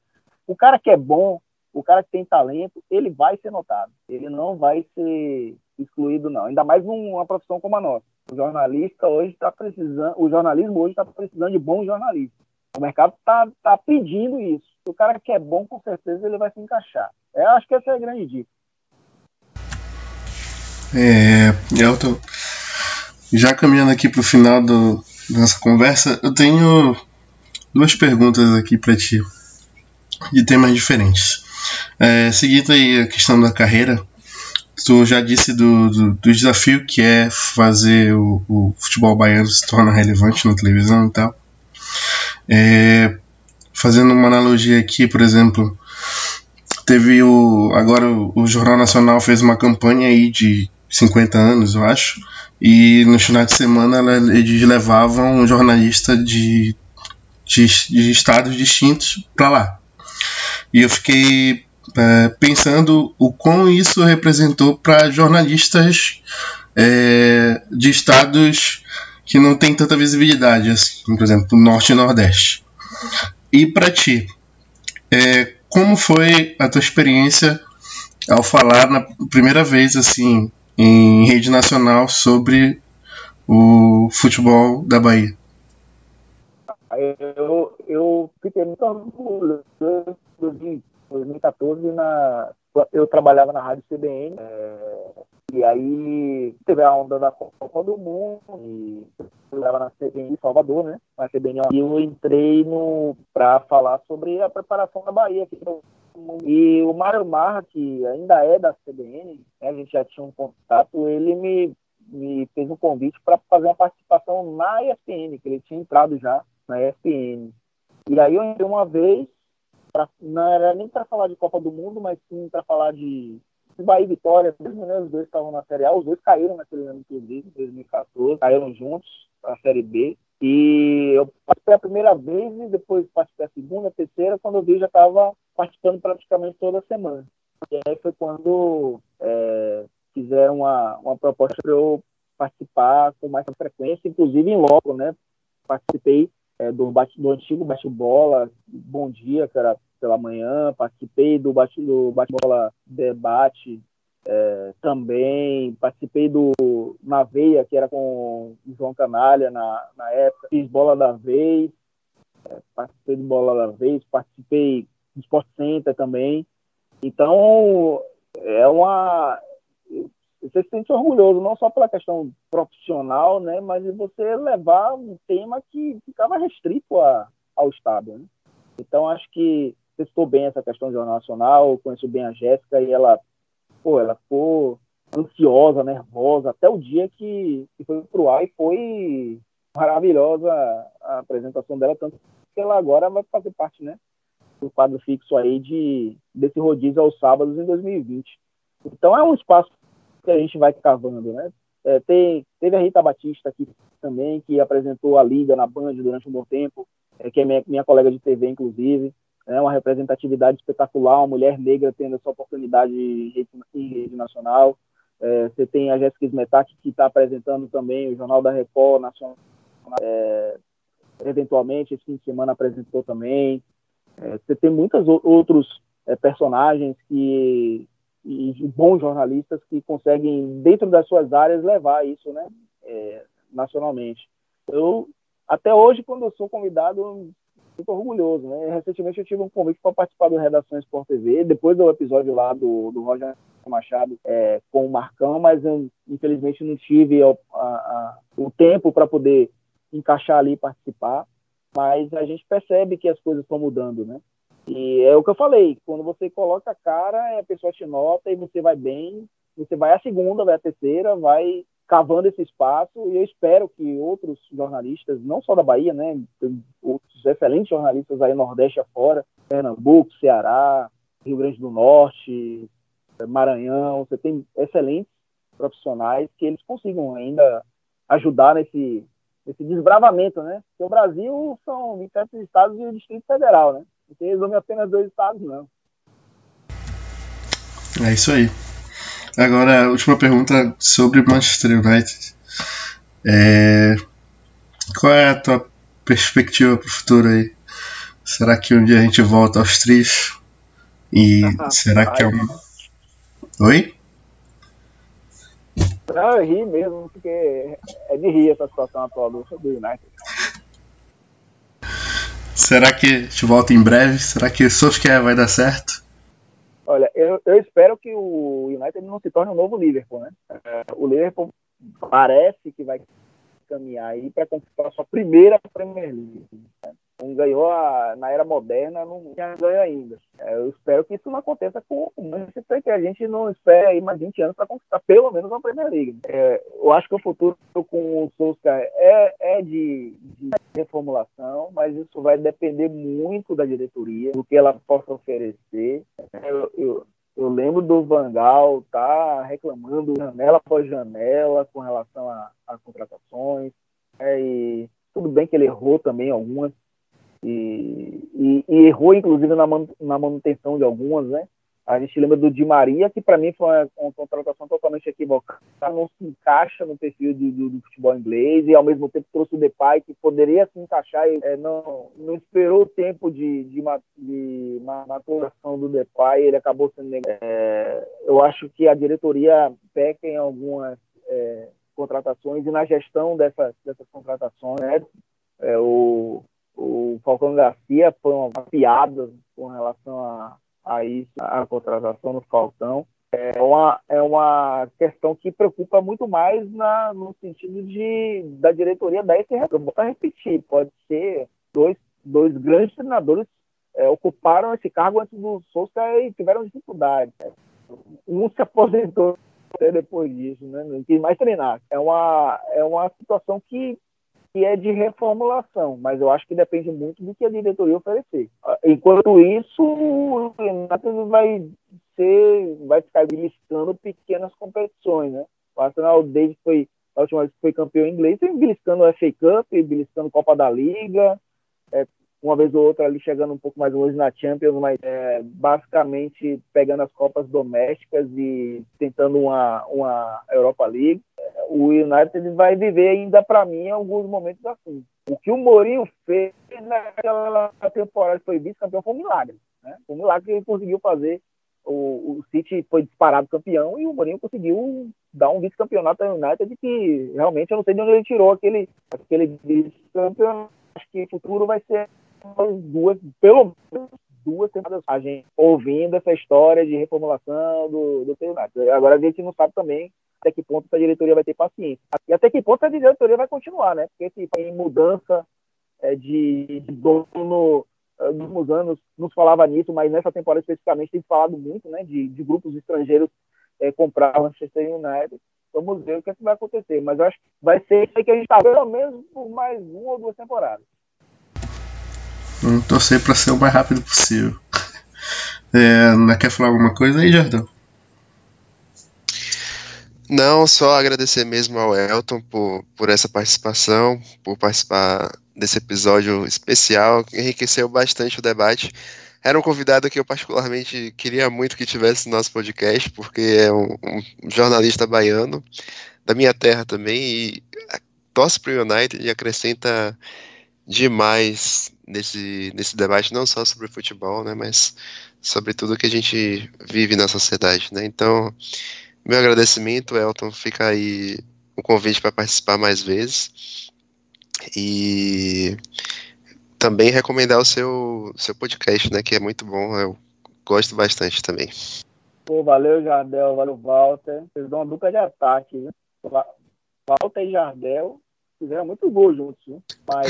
O cara que é bom, o cara que tem talento, ele vai ser notado. Ele não vai ser excluído, não. Ainda mais numa profissão como a nossa. O jornalista hoje está precisando, o jornalismo hoje está precisando de bons jornalistas. O mercado está tá pedindo isso. O cara que é bom, com certeza, ele vai se encaixar. Eu acho que essa é a grande dica. É, Elton, já caminhando aqui para o final do, da nossa conversa, eu tenho duas perguntas aqui para ti, de temas diferentes. É, seguindo aí a questão da carreira, tu já disse do, do, do desafio que é fazer o, o, futebol baiano se tornar relevante na televisão e tal. É, fazendo uma analogia aqui, por exemplo, teve o agora o, o, Jornal Nacional fez uma campanha aí de 50 anos, eu acho, e no final de semana eles levavam um jornalista de, de, de estados distintos para lá. E eu fiquei é, pensando o quão isso representou para jornalistas é, de estados que não tem tanta visibilidade, assim, por exemplo, Norte e Nordeste. E para ti, é, como foi a tua experiência ao falar na primeira vez assim em rede nacional sobre o futebol da Bahia? Eu, eu fiquei muito orgulhoso 2014, na, eu trabalhava na Rádio CBN, é, e aí teve a onda da Copa do Mundo, e eu estava na CBN Salvador, né? Na CBN, e eu entrei para falar sobre a preparação da Bahia aqui e o Mário Marra, que ainda é da CBN, né, a gente já tinha um contato, ele me, me fez um convite para fazer uma participação na ESPN, que ele tinha entrado já na ESPN. E aí eu entrei uma vez pra, não era nem para falar de Copa do Mundo, mas sim para falar de, Bahia e Vitória. Mesmo, né, os dois estavam na Série A, os dois caíram naquele ano, inclusive, em 2014, caíram juntos para a Série B. E eu participei a primeira vez e depois participei a segunda, a terceira, quando eu vi já estava participando praticamente toda semana. E aí foi quando é, fizeram uma, uma proposta para eu participar com mais frequência, inclusive em logo, né? Participei é, do, do antigo bate-bola, Bom Dia, era pela manhã, participei do bate-bola bate debate é, também, participei do Na Veia, que era com o João Canalha na, na época, fiz Bola da Vez, é, participei do Bola da Vez, participei do Sport Center também. Então, é uma você se sente orgulhoso, não só pela questão profissional, né, mas de você levar um tema que ficava restrito a, ao Estado. Né? Então, acho que você citou bem essa questão Jornal Nacional, conheço bem a Jéssica e ela, pô, ela ficou ansiosa, nervosa, até o dia que, que foi pro ar e foi maravilhosa a apresentação dela, tanto que ela agora vai fazer parte, né, do quadro fixo aí de, desse rodízio aos sábados em 2020. Então é um espaço que a gente vai cavando, né? É, tem, teve a Rita Batista aqui também, que apresentou a Liga na Band durante um bom tempo, é, que é minha, minha colega de TV, inclusive. É uma representatividade espetacular, uma mulher negra tendo essa oportunidade em rede, em rede nacional. É, você tem a Jéssica Smetak, que está apresentando também o Jornal da Record Nacional. É, eventualmente, esse fim de semana apresentou também. É, você tem muitos outros é, personagens que, e, bons jornalistas que conseguem, dentro das suas áreas, levar isso né, é, nacionalmente. Eu, até hoje, quando eu sou convidado, fico orgulhoso. Né? Recentemente eu tive um convite para participar do Redações por TV, depois do episódio lá do, do Roger Machado é, com o Marcão, mas eu, infelizmente não tive a, a, o tempo para poder encaixar ali e participar. Mas a gente percebe que as coisas estão mudando, né? E é o que eu falei, quando você coloca a cara, a pessoa te nota e você vai bem, você vai a segunda, vai a terceira, vai cavando esse espaço e eu espero que outros jornalistas, não só da Bahia, né, outros excelentes jornalistas aí Nordeste afora, Pernambuco, Ceará, Rio Grande do Norte, Maranhão, você tem excelentes profissionais que eles consigam ainda ajudar nesse, nesse desbravamento, né? Porque o Brasil são 27 estados e o Distrito Federal, né? Não tem resume apenas dois estados, não. É isso aí. Agora, a última pergunta sobre Manchester United. É... Qual é a tua perspectiva para o futuro aí? Será que um dia a gente volta aos tris? E será que é um. Oi? Não, eu ri mesmo, porque é de rir essa situação atual do, do United. Será que gente volta em breve? Será que Solskjaer vai dar certo? Olha, eu, eu espero que o United não se torne um novo Liverpool, né? É, o Liverpool parece que vai caminhar aí para conquistar a sua primeira Premier League. Né? Não ganhou a, na era moderna, não tinha ganho ainda. É, eu espero que isso não aconteça com o Manchester, que a gente não espera aí mais 20 anos para conquistar pelo menos uma Premier League. É, eu acho que o futuro com o Solskjaer é, é de, de, reformulação, mas isso vai depender muito da diretoria, do que ela possa oferecer. Eu, eu, eu lembro do Vangal tá reclamando janela após janela com relação a, a contratações. É, e tudo bem que ele errou também algumas, e, e, e errou inclusive na, man, na manutenção de algumas, né? A gente lembra do Di Maria, que para mim foi uma, uma, contratação totalmente equivocada, não se encaixa no perfil do, do, do, futebol inglês e ao mesmo tempo trouxe o Depay, que poderia se encaixar e é, não, não esperou o tempo de, de, de maturação do Depay, ele acabou sendo é, Eu acho que a diretoria peca em algumas é, contratações e na gestão dessas, dessas contratações, né? É, o, o Falcão Garcia foi uma piada com relação a, a isso, a contratação do Falcão. É uma, é uma questão que preocupa muito mais na, no sentido de da diretoria dar esse retorno. Vou repetir, pode ser dois, dois grandes treinadores é, ocuparam esse cargo antes do Souza e tiveram dificuldade. Um se aposentou depois disso, né? não quis mais treinar. É uma, é uma situação que que é de reformulação, mas eu acho que depende muito do que a diretoria oferecer. Enquanto isso, o Renato vai ser, vai ficar beliscando pequenas competições, né? O Arsenal desde foi a última vez que foi campeão inglês, vem beliscando o FA Cup, beliscando Copa da Liga, é, uma vez ou outra ali chegando um pouco mais longe na Champions, mas é, basicamente pegando as Copas domésticas e tentando uma, uma Europa League. O United vai viver ainda, para mim, alguns momentos assim. O que o Mourinho fez naquela temporada que foi vice-campeão foi um milagre. Né? Foi um milagre que ele conseguiu fazer. O, o City foi disparado campeão e o Mourinho conseguiu dar um vice-campeonato ao United que realmente eu não sei de onde ele tirou aquele, aquele vice-campeonato. Acho que o futuro vai ser duas, pelo menos duas temporadas a gente ouvindo essa história de reformulação do, do United. Agora a gente não sabe também até que ponto a diretoria vai ter paciência. E até que ponto a diretoria vai continuar, né? Porque se tem mudança é, de, dono é, nos últimos anos, nos falava nisso, mas nessa temporada especificamente tem falado muito, né? De, de grupos estrangeiros é, comprar o Manchester United. Vamos ver o que, é que vai acontecer. Mas eu acho que vai ser isso aí que a gente está pelo menos por mais uma ou duas temporadas. Vamos torcer para ser o mais rápido possível. É, não quer falar alguma coisa aí, Jardão? Não, só agradecer mesmo ao Elton por, por essa participação, por participar desse episódio especial, que enriqueceu bastante o debate. era um convidado que eu particularmente queria muito que tivesse no nosso podcast, porque é um, um jornalista baiano, da minha terra também, e torce para o United e acrescenta demais nesse, nesse debate, não só sobre futebol, né, mas sobre tudo que a gente vive na sociedade. Né? Então, meu agradecimento, Elton, fica aí o convite para participar mais vezes. E também recomendar o seu, seu podcast, né? Que é muito bom. Eu gosto bastante também. Pô, valeu, Jardel. Valeu, Walter. Vocês dão uma dupla de ataque, né? Walter e Jardel fizeram muito gol juntos, né? Mas...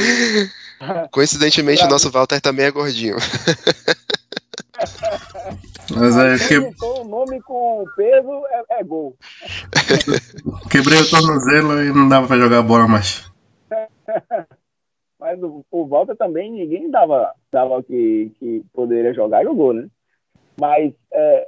Coincidentemente, o nosso Walter também é gordinho. Mas é que... o nome com peso é, é gol. Quebrei o tornozelo e não dava pra jogar bola mais. Mas o, o Walter também ninguém dava, dava que, que poderia jogar, jogou, né? Mas é,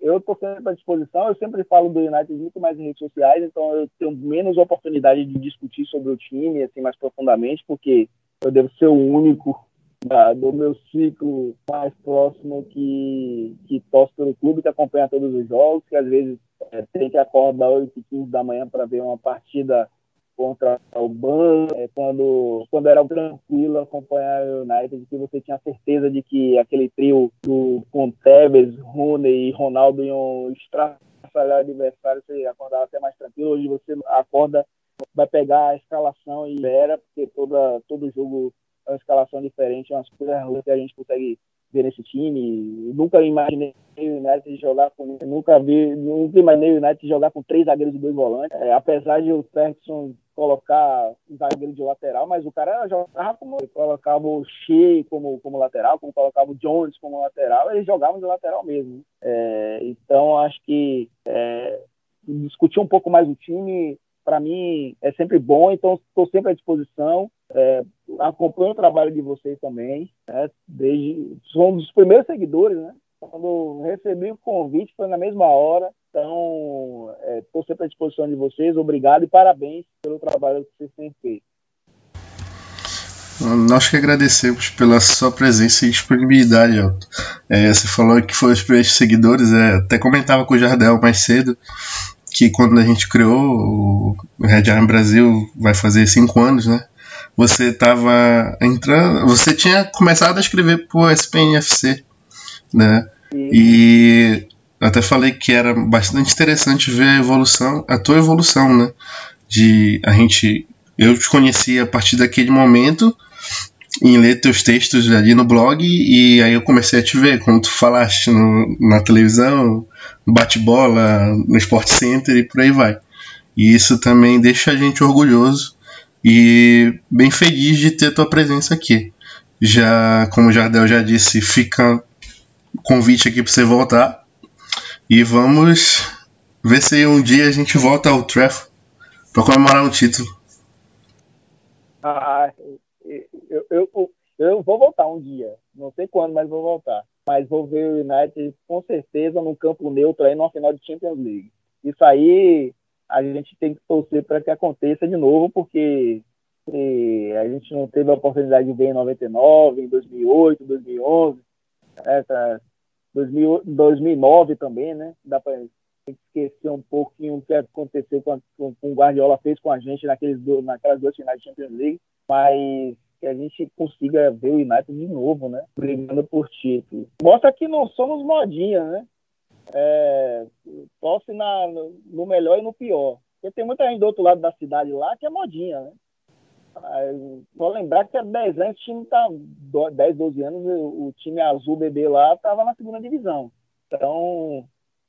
eu estou sempre à disposição, eu sempre falo do United muito mais em redes sociais, então eu tenho menos oportunidade de discutir sobre o time assim mais profundamente, porque eu devo ser o único da, do meu ciclo mais próximo que, que torce pelo clube, que acompanha todos os jogos, que às vezes é, tem que acordar 8 e 15 da manhã para ver uma partida contra o Ban, é, quando, quando era tranquilo acompanhar o United, que você tinha certeza de que aquele trio do, com Tevez, Rooney e Ronaldo iam estraçalhar o adversário, você acordava até mais tranquilo. Hoje você acorda, vai pegar a escalação e espera, porque toda, todo jogo uma escalação diferente, umas coisas que a gente consegue ver nesse time. nunca imaginei o United jogar com. Nunca vi, nunca imaginei o United jogar com três zagueiros e dois volantes. É, apesar de o Ferguson colocar zagueiro de lateral, mas o cara jogava como ele colocava o Shea como, como lateral, como colocava o Jones como lateral, eles jogavam de lateral mesmo. É, então acho que é, discutir um pouco mais o time para mim é sempre bom, então estou sempre à disposição. É, acompanho o trabalho de vocês também, né? desde sou um dos primeiros seguidores, né? Quando recebi o convite foi na mesma hora, então estou é, sempre à disposição de vocês. Obrigado e parabéns pelo trabalho que vocês têm feito. Nós que agradecemos pela sua presença e disponibilidade, Elton. É, você falou que foi os primeiros seguidores, é, até comentava com o Jardel mais cedo que quando a gente criou o Red Arm Brasil, vai fazer cinco anos, né? Você estava entrando, você tinha começado a escrever pro SPNFC, né? E até falei que era bastante interessante ver a evolução, a tua evolução, né? De a gente, eu te conheci a partir daquele momento em ler teus textos ali no blog e aí eu comecei a te ver, como tu falaste no, na televisão, no bate-bola, no Sport Center e por aí vai. E isso também deixa a gente orgulhoso e bem feliz de ter tua presença aqui. Já, como o Jardel já disse, fica convite aqui para você voltar e vamos ver se um dia a gente volta ao Trafford para comemorar um título. Ah, eu, eu, eu vou voltar um dia. Não sei quando, mas vou voltar. Mas vou ver o United com certeza no campo neutro aí no final de Champions League. Isso aí a gente tem que torcer para que aconteça de novo, porque a gente não teve a oportunidade de ver em 99, em 2008, 2011, essa, 2000, 2009 também, né? Dá para esquecer um pouquinho o que aconteceu com, com, com o Guardiola fez com a gente naqueles, naquelas duas finais de Champions League, mas que a gente consiga ver o United de novo, né? Brigando por título. Mostra que não somos modinha, né? É, torce na, no melhor e no pior. Porque tem muita gente do outro lado da cidade lá que é modinha, né? Só lembrar que há 10 anos o time tá 10, 12 anos, o time azul bebê lá estava na segunda divisão. Então,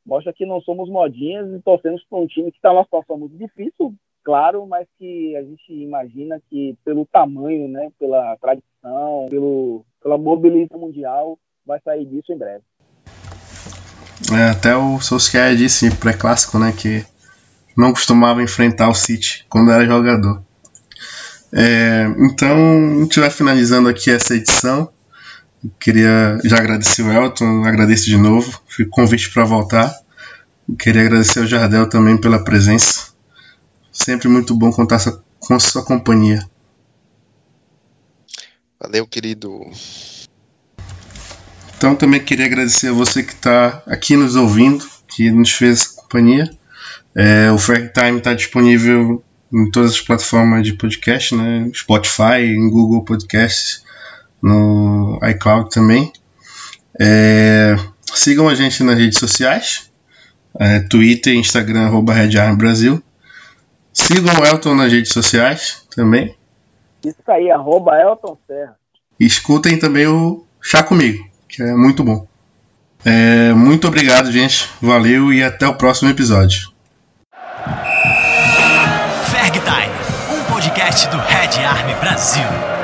mostra que não somos modinhas e torcemos para um time que está numa situação muito difícil, claro, mas que a gente imagina que pelo tamanho, né, pela tradição, pelo, pela mobilização mundial, vai sair disso em breve. É, até o Solskjaer disse pré-clássico, né, que não costumava enfrentar o City quando era jogador. É, então, a gente vai finalizando aqui essa edição. Eu queria já agradecer o Elton, agradeço de novo, fico convite para voltar. Eu queria agradecer ao Jardel também pela presença. Sempre muito bom contar com sua companhia. Valeu, querido. Então também queria agradecer a você que está aqui nos ouvindo, que nos fez companhia. É, o Frag Time está disponível em todas as plataformas de podcast, né? Spotify, em Google Podcasts, no iCloud também. É, sigam a gente nas redes sociais, é, Twitter, Instagram, arroba Brasil. Sigam o Elton nas redes sociais também. Isso aí, arroba Elton Serra. Escutem também o Chá Comigo, que é muito bom. É, muito obrigado, gente. Valeu e até o próximo episódio. Ferg Time, um podcast do Red Army Brasil.